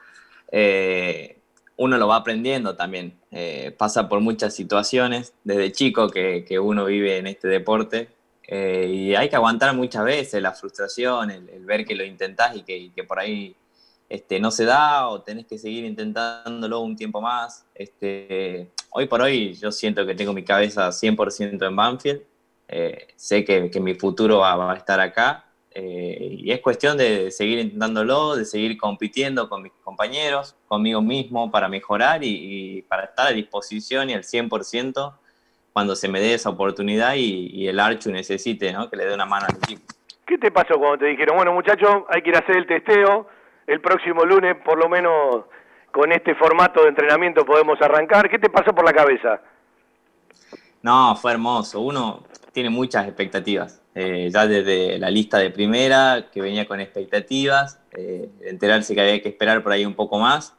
Eh, uno lo va aprendiendo también. Eh, pasa por muchas situaciones desde chico que, uno vive en este deporte eh, y hay que aguantar muchas veces la frustración, el, ver que lo intentás y que, por ahí este, no se da o tenés que seguir intentándolo un tiempo más. Este, hoy por hoy yo siento que tengo mi cabeza 100% en Banfield. sé que, mi futuro va a estar acá eh, y es cuestión de seguir intentándolo, de seguir compitiendo con mis compañeros, conmigo mismo para mejorar y, para estar a disposición y al 100% cuando se me dé esa oportunidad y, el Archu necesite ¿no? que le dé una mano al equipo. ¿Qué te pasó cuando te dijeron, bueno muchachos, hay que ir a hacer el testeo, el próximo lunes por lo menos con este formato de entrenamiento podemos arrancar? ¿Qué te pasó por la cabeza? No, fue hermoso. Uno tiene muchas expectativas. Eh, ya desde la lista de primera, que venía con expectativas, eh, enterarse que había que esperar por ahí un poco más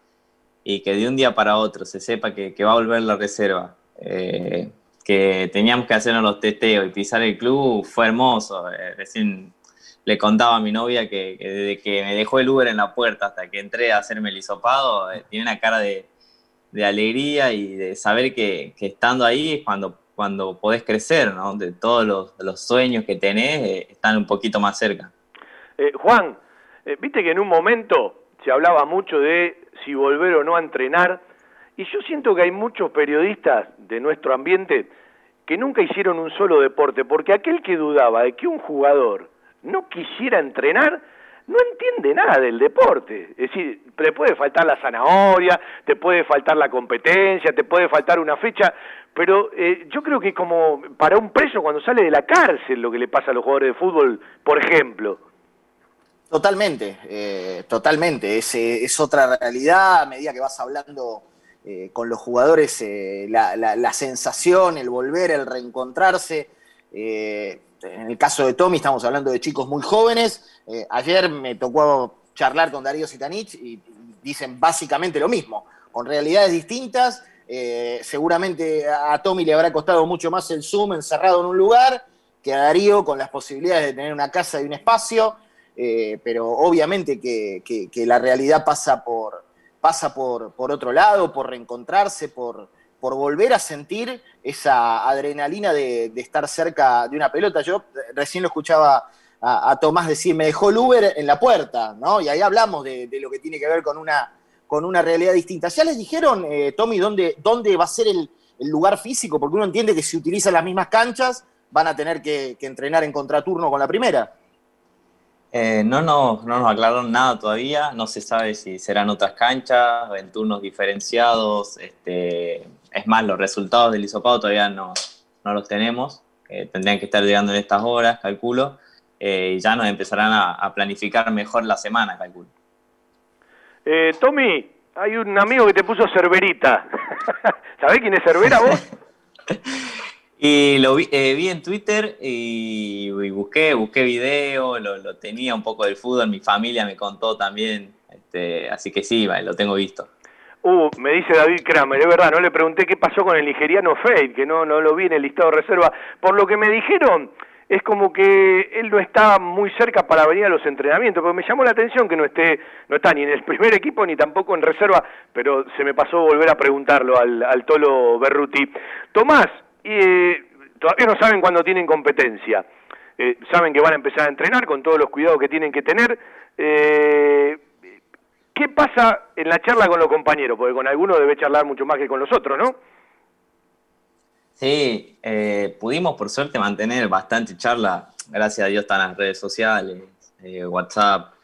y que de un día para otro se sepa que, va a volver la reserva, eh, que teníamos que hacernos los testeos y pisar el club, fue hermoso. recién le contaba a mi novia que, desde que me dejó el Uber en la puerta hasta que entré a hacerme el hisopado, tiene una cara de, alegría y de saber que, que estando ahí es cuando cuando podés crecer, ¿no? De todos los, sueños que tenés eh, están un poquito más cerca. Eh, Juan, Eh, Viste que en un momento se hablaba mucho de si volver o no a entrenar, y yo siento que hay muchos periodistas de nuestro ambiente que nunca hicieron un solo deporte, porque aquel que dudaba de que un jugador no quisiera entrenar, no entiende nada del deporte. Es decir, te puede faltar la zanahoria, te puede faltar la competencia, te puede faltar una fecha, pero eh, yo creo que como para un preso cuando sale de la cárcel lo que le pasa a los jugadores de fútbol, por ejemplo. Totalmente, eh, totalmente. Es, eh, es otra realidad a medida que vas hablando eh, con los jugadores, la sensación, el volver, el reencontrarse. En el caso de Tommy estamos hablando de chicos muy jóvenes. Eh, ayer me tocó charlar con Darío Sitanich y dicen básicamente lo mismo, con realidades distintas. Eh, seguramente a Tommy le habrá costado mucho más el Zoom encerrado en un lugar que a Darío con las posibilidades de tener una casa y un espacio. Eh, pero obviamente que, que- que la realidad pasa por, pasa por, por otro lado, por reencontrarse, por, por volver a sentir esa adrenalina de, estar cerca de una pelota. Yo eh, recién lo escuchaba a, Tomás decir, me dejó el Uber en la puerta, ¿no? Y ahí hablamos de, lo que tiene que ver con una, con una realidad distinta. ¿Ya les dijeron, eh, Tommy, dónde, dónde va a ser el, lugar físico? Porque uno entiende que si utilizan las mismas canchas, van a tener que, entrenar en contraturno con la primera. Eh, no, nos, no nos aclararon nada todavía, no se sabe si serán otras canchas, en turnos diferenciados, este, es más, los resultados del hisopado todavía no, no los tenemos, eh, tendrían que estar llegando en estas horas, calculo, eh, y ya nos empezarán a, a planificar mejor la semana, calculo. Eh, Tommy, hay un amigo que te puso Cerverita. ¿Sabés quién es Cervera vos? Y lo vi, eh, vi en Twitter y, y busqué, busqué video, lo, lo tenía un poco del fútbol, mi familia me contó también, este, así que sí, va, lo tengo visto. Uh, me dice David Kramer, es verdad, no le pregunté qué pasó con el nigeriano Fade, que no, no lo vi en el listado de reserva. Por lo que me dijeron, es como que él no está muy cerca para venir a los entrenamientos, pero me llamó la atención que no esté, no está ni en el primer equipo ni tampoco en reserva, pero se me pasó volver a preguntarlo al, al Tolo Berruti. Tomás, eh, todavía no saben cuándo tienen competencia. Eh, saben que van a empezar a entrenar con todos los cuidados que tienen que tener. Eh, ¿Qué pasa en la charla con los compañeros? Porque con algunos debe charlar mucho más que con los otros, ¿no? Sí, eh, pudimos por suerte mantener bastante charla, gracias a Dios están las redes sociales, eh, WhatsApp,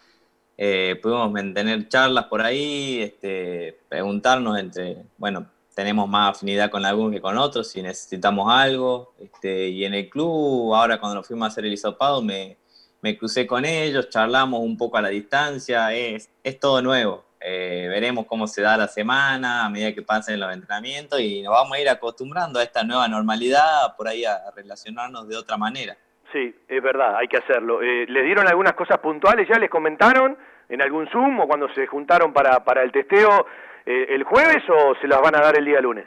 eh, pudimos mantener charlas por ahí, este, preguntarnos entre, bueno, tenemos más afinidad con algunos que con otros, si necesitamos algo, este, y en el club, ahora cuando nos fuimos a hacer el hisopado, me, me crucé con ellos, charlamos un poco a la distancia, es, es todo nuevo. Eh, veremos cómo se da la semana a medida que pasen los entrenamientos y nos vamos a ir acostumbrando a esta nueva normalidad, por ahí a relacionarnos de otra manera. Sí, es verdad, hay que hacerlo. Eh, ¿Les dieron algunas cosas puntuales? ¿Ya les comentaron en algún Zoom o cuando se juntaron para, para el testeo eh, el jueves o se las van a dar el día lunes?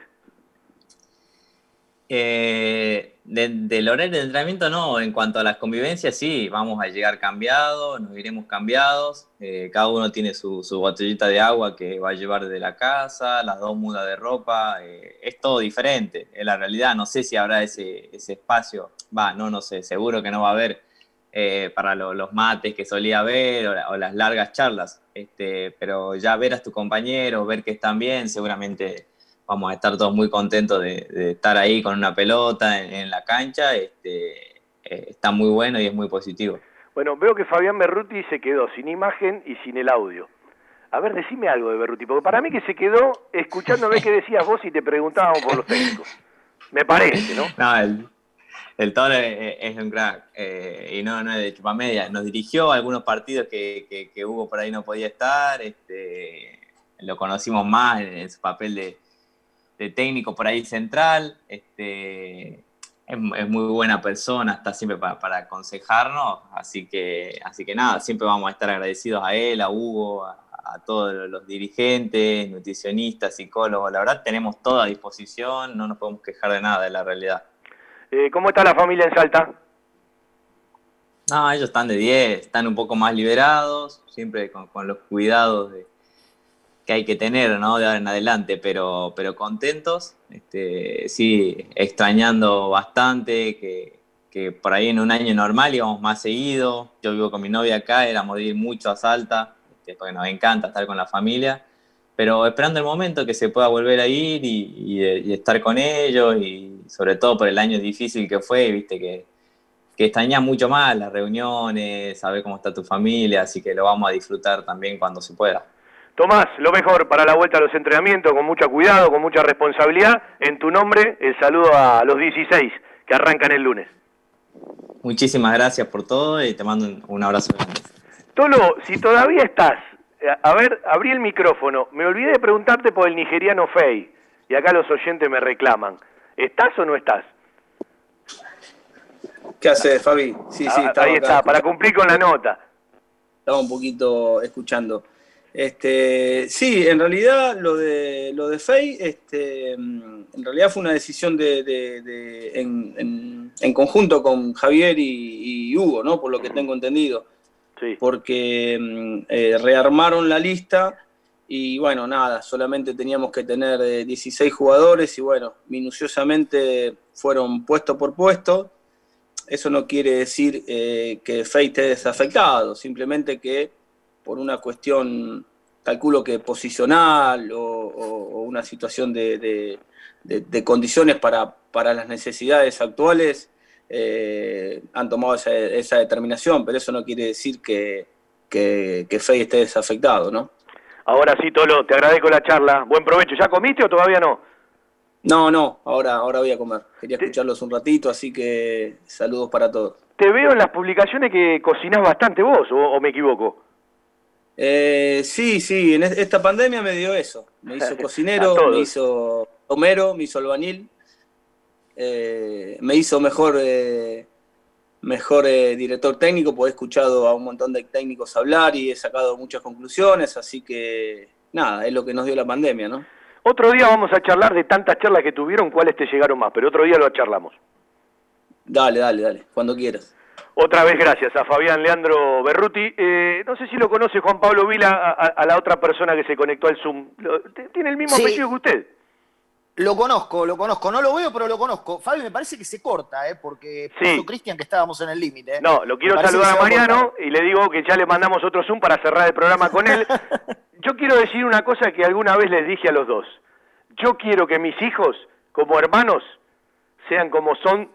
Eh, de- del horario de entrenamiento no, en cuanto a las convivencias sí, vamos a llegar cambiados, nos iremos cambiados, eh, cada uno tiene su, botellita de agua que va a llevar de la casa, las dos mudas de ropa, eh, es todo diferente, es la realidad, no sé si habrá ese, espacio, va, no, no sé, seguro que no va a haber eh, para lo- los mates que solía haber o, o las largas charlas, este, pero ya ver a tus compañeros, ver que están bien, seguramente vamos a estar todos muy contentos de, de estar ahí con una pelota en, en la cancha, este, eh, está muy bueno y es muy positivo. Bueno, veo que Fabián Berruti se quedó sin imagen y sin el audio. A ver, decime algo de Berruti, porque para mí que se quedó escuchándome qué decías vos y te preguntábamos por los técnicos. Me parece, ¿no? No, el, el Toro es, es un crack eh, y no, no es de chupamedia. Nos dirigió algunos partidos que, que, que Hugo por ahí no podía estar. Este, lo conocimos más en, en su papel de, de técnico por ahí central. Este, es, es muy buena persona, está siempre para, para aconsejarnos. Así que, así que nada, siempre vamos a estar agradecidos a él, a Hugo, a, a todos los dirigentes, nutricionistas, psicólogos. La verdad, tenemos todo a disposición, no nos podemos quejar de nada de la realidad. Eh, ¿Cómo está la familia en Salta? No, ellos están de 10, están un poco más liberados, siempre con, con los cuidados de- que hay que tener, ¿no? De ahora en adelante, pero, pero contentos, este, sí, extrañando bastante, que, que por ahí en un año normal íbamos más seguido. Yo vivo con mi novia acá, éramos de ir mucho a Salta, este, porque nos encanta estar con la familia. Pero esperando el momento que se pueda volver a ir y, y- y estar con ellos, y sobre todo por el año difícil que fue, viste que, que extrañas mucho más las reuniones, saber cómo está tu familia, así que lo vamos a disfrutar también cuando se pueda. Tomás, lo mejor para la vuelta a los entrenamientos, con mucho cuidado, con mucha responsabilidad. En tu nombre, el saludo a los 16 que arrancan el lunes. Muchísimas gracias por todo y te mando un, abrazo grande. Tolo, si todavía estás, eh, a ver, abrí el micrófono. Me olvidé de preguntarte por el nigeriano Fey. Y acá los oyentes me reclaman. ¿Estás o no estás? ¿Qué haces, Fabi? Sí, sí, Ah, ahí acá. está, para cumplir con la nota. Estaba un poquito escuchando. Este, sí, en realidad lo de lo de Fey, este, mm, en realidad fue una decisión de, de- de- en, en- en conjunto con Javier y, y Hugo, ¿no? Por lo que tengo entendido. Porque mm, eh, rearmaron la lista y bueno, nada, solamente teníamos que tener eh, 16 jugadores y bueno, minuciosamente fueron puesto por puesto. Eso no quiere decir eh, que Fey esté desafectado, simplemente que por una cuestión, calculo que posicional o, o- o una situación de, de- de- de condiciones para, para las necesidades actuales, eh, han tomado esa, esa determinación, pero eso no quiere decir que, que, que Fey esté desafectado, ¿no? Ahora sí, Tolo, te agradezco la charla. Buen provecho. ¿Ya comiste o todavía no? No, no, ahora, ahora voy a comer. Quería escucharlos un ratito, así que saludos para todos. Te veo en las publicaciones que cocinás bastante vos, o, o me equivoco. Eh, sí, sí, en es- esta pandemia me dio eso. Me hizo cocinero, me hizo Homero, me hizo albañil, eh, me hizo mejor, eh, mejor eh, director técnico, porque he escuchado a un montón de técnicos hablar y he sacado muchas conclusiones, así que nada, es lo que nos dio la pandemia, ¿no? Otro día vamos a charlar de tantas charlas que tuvieron, cuáles te llegaron más, pero otro día lo charlamos. Dale, dale, dale, cuando quieras. Otra vez gracias a Fabián Leandro Berruti. Eh, no sé si lo conoce Juan Pablo Vila, a, la otra persona que se conectó al Zoom. ¿Tiene el mismo Sí. apellido que usted? Lo conozco, lo conozco. No lo veo, pero lo conozco. Fabi, me parece que se corta, ¿eh? Porque Sí. Cristian que estábamos en el límite. ¿eh? No, lo quiero saludar a Mariano y le digo que ya le mandamos otro Zoom para cerrar el programa con él. Yo quiero decir una cosa que alguna vez les dije a los dos. Yo quiero que mis hijos, como hermanos, sean como son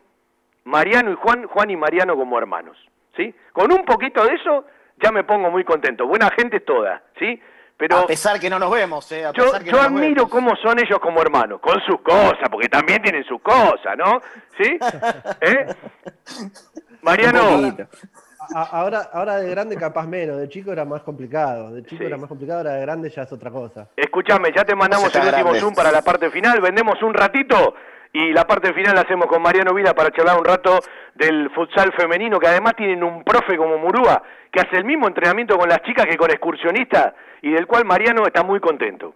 Mariano y Juan, Juan y Mariano como hermanos. ¿Sí? Con un poquito de eso ya me pongo muy contento. Buena gente es toda, ¿sí? Pero A pesar que no nos vemos, ¿eh? A yo, pesar que yo no nos admiro vemos. cómo son ellos como hermanos, con sus cosas, porque también tienen sus cosas, ¿no? ¿Sí? ¿Eh? Mariano, ahora, ahora de grande capaz menos, de chico era más complicado, de chico era más complicado, ahora de grande ya es otra cosa. escúchame, ya te mandamos el último grande. Zoom para la parte final, vendemos un ratito y la parte final la hacemos con Mariano Vila para charlar un rato del futsal femenino, que además tienen un profe como Murúa, que hace el mismo entrenamiento con las chicas que con excursionistas y del cual Mariano está muy contento.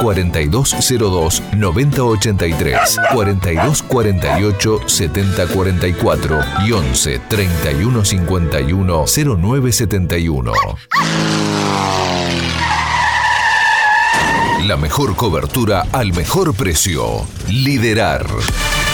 4202-9083, 4248-7044 y 11 3151 0971. La mejor cobertura al mejor precio. Liderar.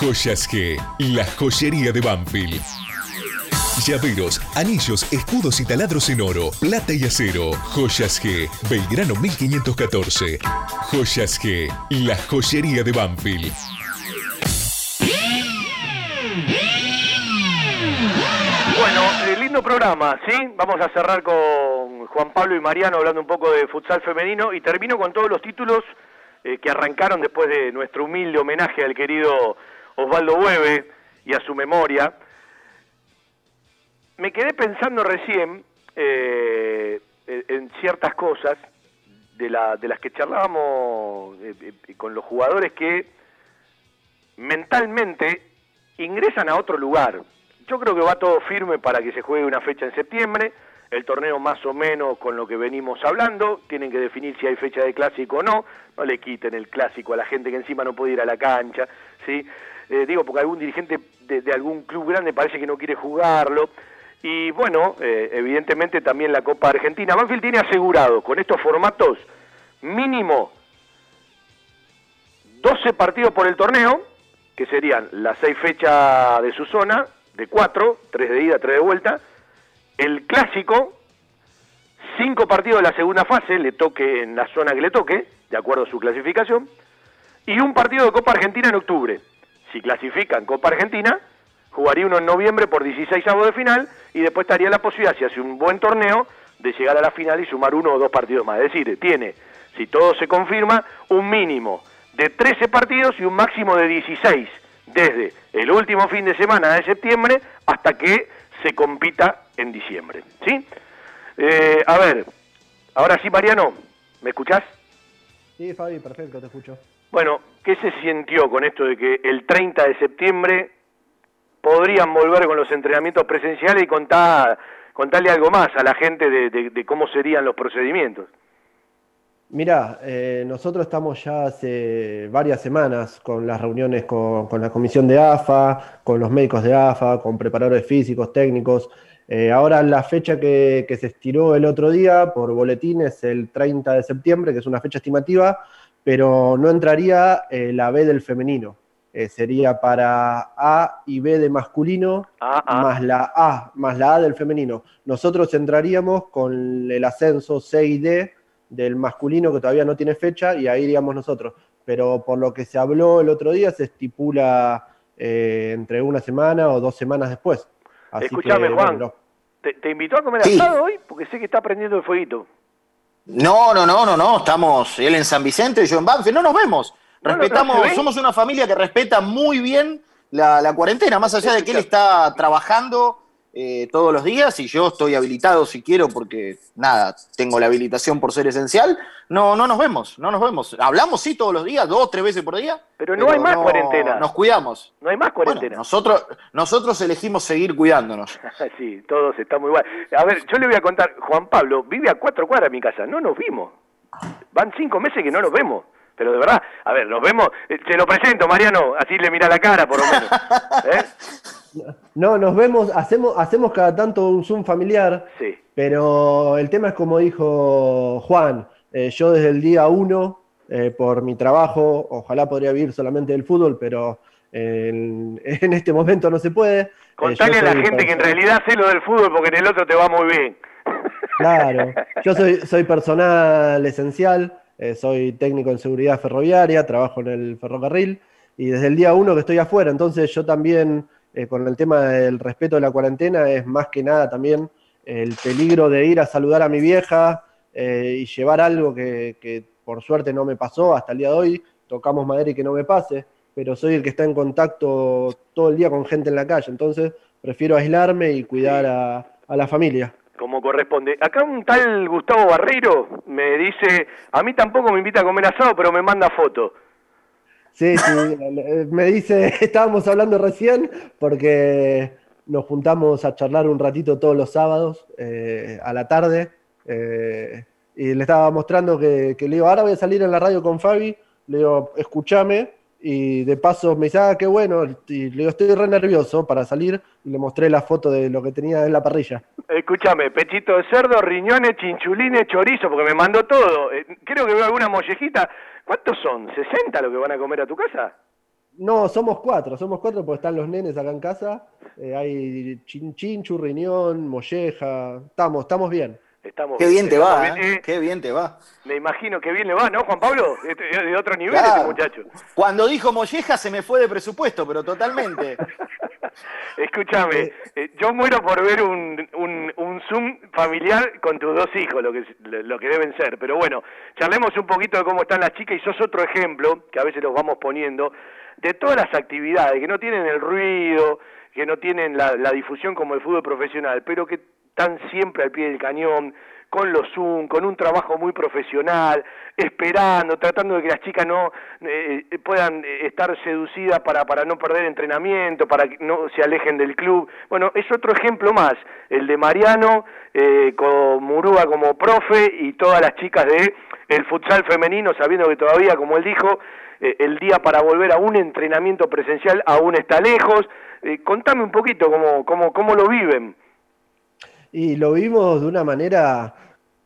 Joyas G, la joyería de Banfield. Llaveros, anillos, escudos y taladros en oro, plata y acero. Joyas G, Belgrano 1514. Joyas G, la joyería de Banfield. Bueno, eh, lindo programa, ¿sí? Vamos a cerrar con Juan Pablo y Mariano hablando un poco de futsal femenino y termino con todos los títulos eh, que arrancaron después de nuestro humilde homenaje al querido Osvaldo Hueve y a su memoria. Me quedé pensando recién eh, en ciertas cosas de, la, de las que charlábamos eh, con los jugadores que mentalmente ingresan a otro lugar. Yo creo que va todo firme para que se juegue una fecha en septiembre, el torneo más o menos con lo que venimos hablando, tienen que definir si hay fecha de clásico o no, no le quiten el clásico a la gente que encima no puede ir a la cancha, ¿sí? Eh, digo, porque algún dirigente de, algún club grande parece que no quiere jugarlo, y bueno, eh, evidentemente también la Copa Argentina. Banfield tiene asegurado con estos formatos mínimo 12 partidos por el torneo, que serían las seis fechas de su zona, de cuatro, tres de ida, tres de vuelta. El clásico, cinco partidos de la segunda fase, le toque en la zona que le toque, de acuerdo a su clasificación. Y un partido de Copa Argentina en octubre. Si clasifican Copa Argentina, jugaría uno en noviembre por 16 avos de final y después estaría la posibilidad, si hace un buen torneo, de llegar a la final y sumar uno o dos partidos más. Es decir, tiene, si todo se confirma, un mínimo de 13 partidos y un máximo de 16 desde el último fin de semana de septiembre hasta que se compita en diciembre. ¿Sí? Eh, a ver, ahora sí, Mariano, ¿me escuchás? Sí, Fabi, perfecto, te escucho. Bueno, ¿qué se sintió con esto de que el 30 de septiembre podrían volver con los entrenamientos presenciales y contar, contarle algo más a la gente de cómo serían los procedimientos? Mira, eh, nosotros estamos ya hace varias semanas con las reuniones con, la comisión de AFA, con los médicos de AFA, con preparadores físicos, técnicos. Eh, ahora la fecha que, se estiró el otro día por boletín es el 30 de septiembre, que es una fecha estimativa, pero no entraría eh, la B del femenino. sería para A y B de masculino, ah, ah. más la A, más la A del femenino. Nosotros entraríamos con el ascenso C y D del masculino que todavía no tiene fecha y ahí iríamos nosotros. Pero por lo que se habló el otro día, se estipula eh, entre una semana o dos semanas después. Escúchame, Juan, ¿te, invitó a comer asado hoy? Porque sé que está prendiendo el fueguito. No, no, no, no, no. Estamos él en San Vicente, yo en Banfield. No nos vemos. Respetamos, somos una familia que respeta muy bien la, la cuarentena, más allá de que él está trabajando eh, todos los días y yo estoy habilitado si quiero porque nada, tengo la habilitación por ser esencial, no, no nos vemos, no nos vemos. Hablamos sí todos los días, dos, tres veces por día. Pero no hay más cuarentena. Nos cuidamos. No hay más cuarentena. nosotros, nosotros elegimos seguir cuidándonos. sí, todos estamos igual. A ver, yo le voy a contar, Juan Pablo vive a cuatro cuadras de mi casa, no nos vimos. Van cinco meses que no nos vemos. Pero de verdad, a ver, nos vemos, eh, te lo presento, Mariano, así le mira la cara por lo menos. ¿Eh? No, nos vemos, hacemos, hacemos cada tanto un Zoom familiar, sí. pero el tema es como dijo Juan, eh, yo desde el día uno, eh, por mi trabajo, ojalá podría vivir solamente del fútbol, pero en, este momento no se puede. Eh, Contale a la gente que en realidad sé lo del fútbol porque en el otro te va muy bien. Claro, yo soy, soy personal esencial, soy técnico en seguridad ferroviaria, trabajo en el ferrocarril y desde el día uno que estoy afuera, entonces yo también eh, con el tema del respeto de la cuarentena es más que nada también el peligro de ir a saludar a mi vieja eh, y llevar algo que, por suerte no me pasó hasta el día de hoy, tocamos madera y que no me pase, pero soy el que está en contacto todo el día con gente en la calle, entonces prefiero aislarme y cuidar a, a la familia como corresponde. Acá un tal Gustavo Barreiro me dice, a mí tampoco me invita a comer asado, pero me manda foto. Sí, sí, me dice, estábamos hablando recién porque nos juntamos a charlar un ratito todos los sábados eh, a la tarde. eh, y le estaba mostrando que, le digo, ahora voy a salir en la radio con Fabi. Le digo, escúchame. Y de paso me dice, ah, qué bueno. Y le digo, estoy re nervioso para salir. Y le mostré la foto de lo que tenía en la parrilla. Escúchame, pechito de cerdo, riñones, chinchulines, chorizo, porque me mandó todo. Eh, creo que veo alguna mollejita. ¿Cuántos son? ¿60 lo que van a comer a tu casa? No, somos cuatro, somos cuatro porque están los nenes acá en casa. Eh, hay chin, chinchu, riñón, molleja. Estamos, estamos bien. Estamos, Qué bien te va, bien. ¿eh? Qué bien te va. Me imagino que bien le va, ¿no, Juan Pablo? Este- Es de otro nivel Claro. este muchacho. Cuando dijo molleja se me fue de presupuesto, pero totalmente. Escúchame, eh, yo muero por ver un, un, un Zoom familiar con tus dos hijos, lo que, lo que deben ser. Pero bueno, charlemos un poquito de cómo están las chicas y sos otro ejemplo, que a veces los vamos poniendo, de todas las actividades, que no tienen el ruido, que no tienen la, la difusión como el fútbol profesional, pero que están siempre al pie del cañón, con los Zoom, con un trabajo muy profesional, esperando, tratando de que las chicas no eh, eh, puedan eh, estar seducidas para, para no perder entrenamiento, para que no se alejen del club. Bueno, es otro ejemplo más, el de Mariano, eh, con Murúa como profe y todas las chicas de el futsal femenino, sabiendo que todavía, como él dijo, eh, el día para volver a un entrenamiento presencial aún está lejos. Contame un poquito cómo, cómo, cómo lo viven. Y lo vimos de una manera,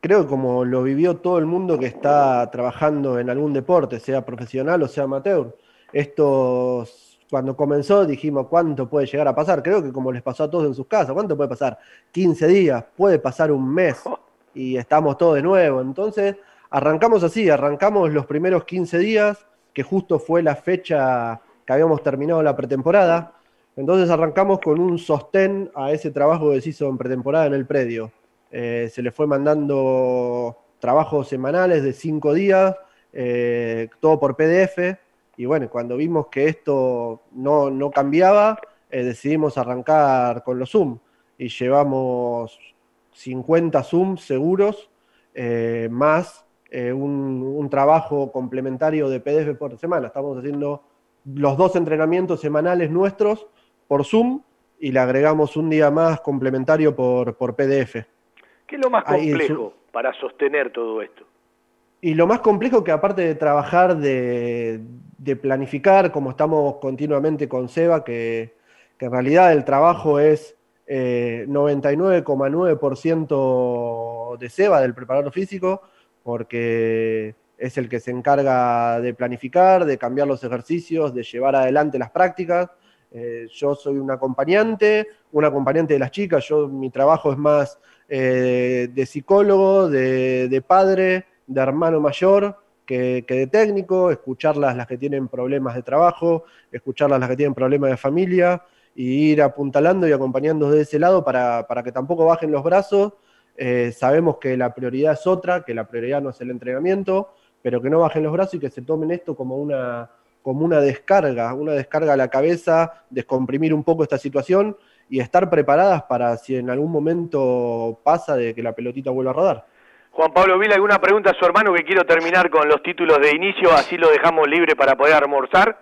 creo como lo vivió todo el mundo que está trabajando en algún deporte, sea profesional o sea amateur. Esto, cuando comenzó, dijimos, ¿cuánto puede llegar a pasar? Creo que como les pasó a todos en sus casas, ¿cuánto puede pasar? 15 días, puede pasar un mes y estamos todos de nuevo. Entonces, arrancamos así, arrancamos los primeros 15 días, que justo fue la fecha que habíamos terminado la pretemporada. Entonces arrancamos con un sostén a ese trabajo que se hizo en pretemporada en el predio. Eh, se le fue mandando trabajos semanales de cinco días, eh, todo por PDF. Y bueno, cuando vimos que esto no, no cambiaba, eh, decidimos arrancar con los Zoom. Y llevamos 50 Zoom seguros, más un, un trabajo complementario de PDF por semana. Estamos haciendo los dos entrenamientos semanales nuestros por Zoom y le agregamos un día más complementario por, por PDF. ¿Qué es lo más complejo para sostener todo esto? Y lo más complejo que aparte de trabajar, de, de planificar, como estamos continuamente con Seba, que, que en realidad el trabajo es eh, 99,9% de Seba, del preparador físico, porque es el que se encarga de planificar, de cambiar los ejercicios, de llevar adelante las prácticas. Eh, yo soy un acompañante, un acompañante de las chicas, yo mi trabajo es más eh, de psicólogo, de, padre, de hermano mayor que, que de técnico, escucharlas las que tienen problemas de trabajo, escucharlas las que tienen problemas de familia, y ir apuntalando y acompañando de ese lado para, para que tampoco bajen los brazos. Eh, sabemos que la prioridad es otra, que la prioridad no es el entrenamiento, pero que no bajen los brazos y que se tomen esto como una, como una descarga, una descarga a la cabeza, descomprimir un poco esta situación y estar preparadas para si en algún momento pasa de que la pelotita vuelva a rodar. Juan Pablo Vila, ¿alguna pregunta a su hermano que quiero terminar con los títulos de inicio, así lo dejamos libre para poder almorzar?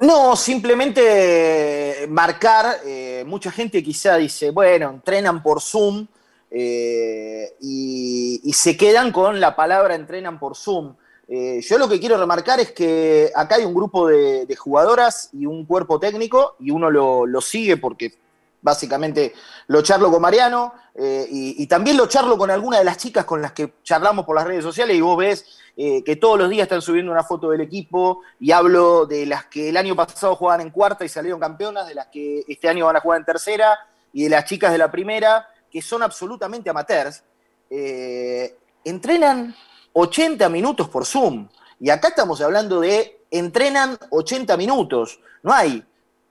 No, simplemente marcar, eh, mucha gente quizá dice, bueno, entrenan por Zoom eh, y, y se quedan con la palabra entrenan por Zoom. Eh, yo lo que quiero remarcar es que acá hay un grupo de, jugadoras y un cuerpo técnico y uno lo, lo sigue porque básicamente lo charlo con Mariano eh, y, también lo charlo con alguna de las chicas con las que charlamos por las redes sociales y vos ves eh, que todos los días están subiendo una foto del equipo y hablo de las que el año pasado jugaban en cuarta y salieron campeonas, de las que este año van a jugar en tercera y de las chicas de la primera, que son absolutamente amateurs, entrenan 80 minutos por Zoom. Y acá estamos hablando de entrenan 80 minutos. No hay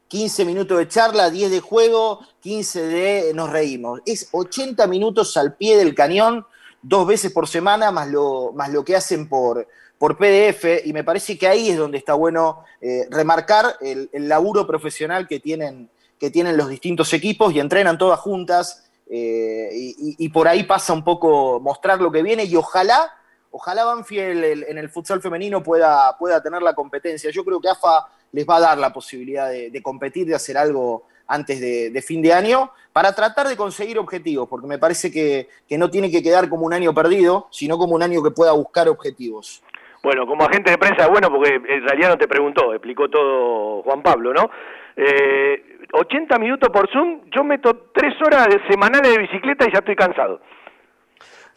15 minutos de charla, 10 de juego, 15 de nos reímos. Es 80 minutos al pie del cañón, dos veces por semana, más lo, más lo que hacen por, por PDF. Y me parece que ahí es donde está bueno eh, remarcar el, laburo profesional que tienen, que tienen los distintos equipos y entrenan todas juntas. Eh, y, por ahí pasa un poco mostrar lo que viene y ojalá, ojalá Banfield en el futsal femenino pueda, pueda tener la competencia. Yo creo que AFA les va a dar la posibilidad de, competir, de hacer algo, antes de, fin de año para tratar de conseguir objetivos, porque me parece que, que no tiene que quedar como un año perdido, sino como un año que pueda buscar objetivos. Bueno, como agente de prensa, bueno, porque en realidad no te preguntó, explicó todo Juan Pablo, ¿no? Eh, 80 minutos por Zoom, yo meto 3 horas semanales de bicicleta y ya estoy cansado.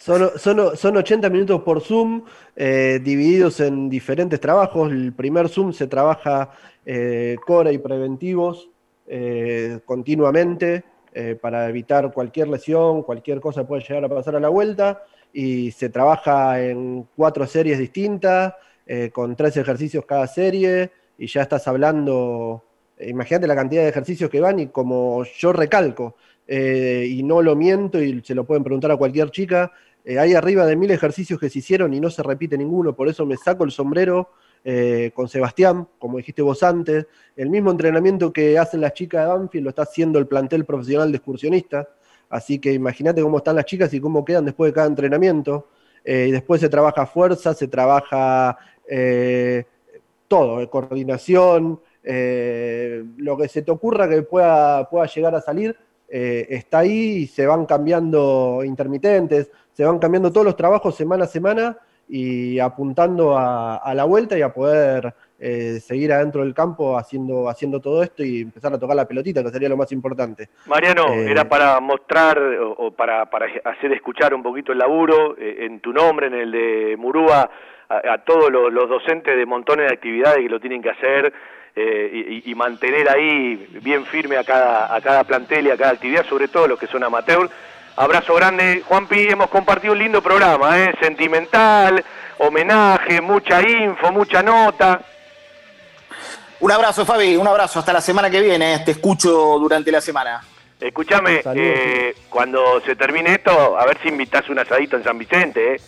Son, son, son 80 minutos por Zoom, eh, divididos en diferentes trabajos. El primer Zoom se trabaja eh, core y preventivos eh, continuamente eh, para evitar cualquier lesión, cualquier cosa puede llegar a pasar a la vuelta. Y se trabaja en cuatro series distintas, con tres ejercicios cada serie, y ya estás hablando, imagínate la cantidad de ejercicios que van, y como yo recalco, y no lo miento, y se lo pueden preguntar a cualquier chica, eh, hay arriba de mil ejercicios que se hicieron y no se repite ninguno, por eso me saco el sombrero eh, con Sebastián, como dijiste vos antes, el mismo entrenamiento que hacen las chicas de Banfield lo está haciendo el plantel profesional de excursionistas, así que imagínate cómo están las chicas y cómo quedan después de cada entrenamiento, eh, y después se trabaja fuerza, se trabaja todo, coordinación, lo que se te ocurra que pueda, llegar a salir, está ahí y se van cambiando intermitentes, se van cambiando todos los trabajos semana a semana y apuntando a, a la vuelta y a poder eh, seguir adentro del campo haciendo, haciendo todo esto y empezar a tocar la pelotita, que sería lo más importante. Mariano, Eh, era para mostrar o, o para, para hacer escuchar un poquito el laburo eh, en tu nombre, en el de Murúa, a, a todos los, los docentes de montones de actividades que lo tienen que hacer eh, y, y mantener ahí bien firme a cada, a cada plantel y a cada actividad, sobre todo los que son amateur. Abrazo grande, Juanpi, hemos compartido un lindo programa, ¿eh? sentimental, homenaje, mucha info, mucha nota. Un abrazo, Fabi, un abrazo. Hasta la semana que viene. Te escucho durante la semana. Escúchame, eh, cuando se termine esto, a ver si invitas un asadito en San Vicente, ¿eh?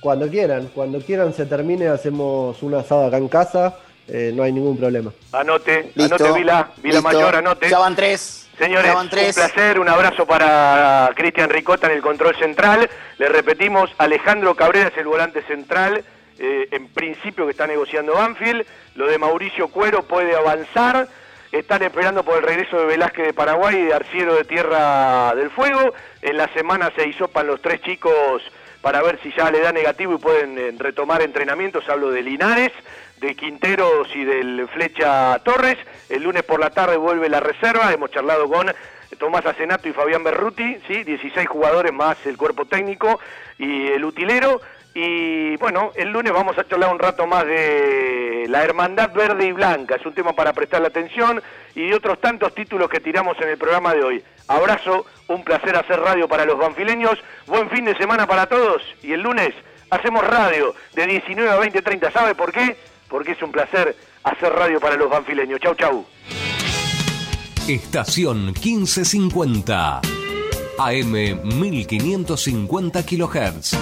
Cuando quieran, cuando quieran se termine, hacemos un asado acá en casa, eh, no hay ningún problema. Anote, Listo, anote Vila, Vila listo. Mayor, anote. Ya van tres. Señores, un placer, un abrazo para Cristian Ricota en el control central. Le repetimos, Alejandro Cabrera es el volante central, eh, en principio que está negociando Banfield. Lo de Mauricio Cuero puede avanzar. Están esperando por el regreso de Velázquez de Paraguay y de Arciero de Tierra del Fuego. En la semana se hisopan los tres chicos para ver si ya le da negativo y pueden eh, retomar entrenamientos. Hablo de Linares, de Quinteros y del Flecha Torres. El lunes por la tarde vuelve la reserva. Hemos charlado con Tomás Asenato y Fabián Berruti, ¿sí? 16 jugadores más el cuerpo técnico y el utilero. Y bueno, el lunes vamos a charlar un rato más de la Hermandad Verde y Blanca. Es un tema para prestarle atención y de otros tantos títulos que tiramos en el programa de hoy. Abrazo, un placer hacer radio para los banfileños. Buen fin de semana para todos. Y el lunes hacemos radio de 19 a 20, 30. ¿Sabe por qué? Porque es un placer hacer radio para los banfileños. Chau, chau. Estación 1550. AM 1550 kHz.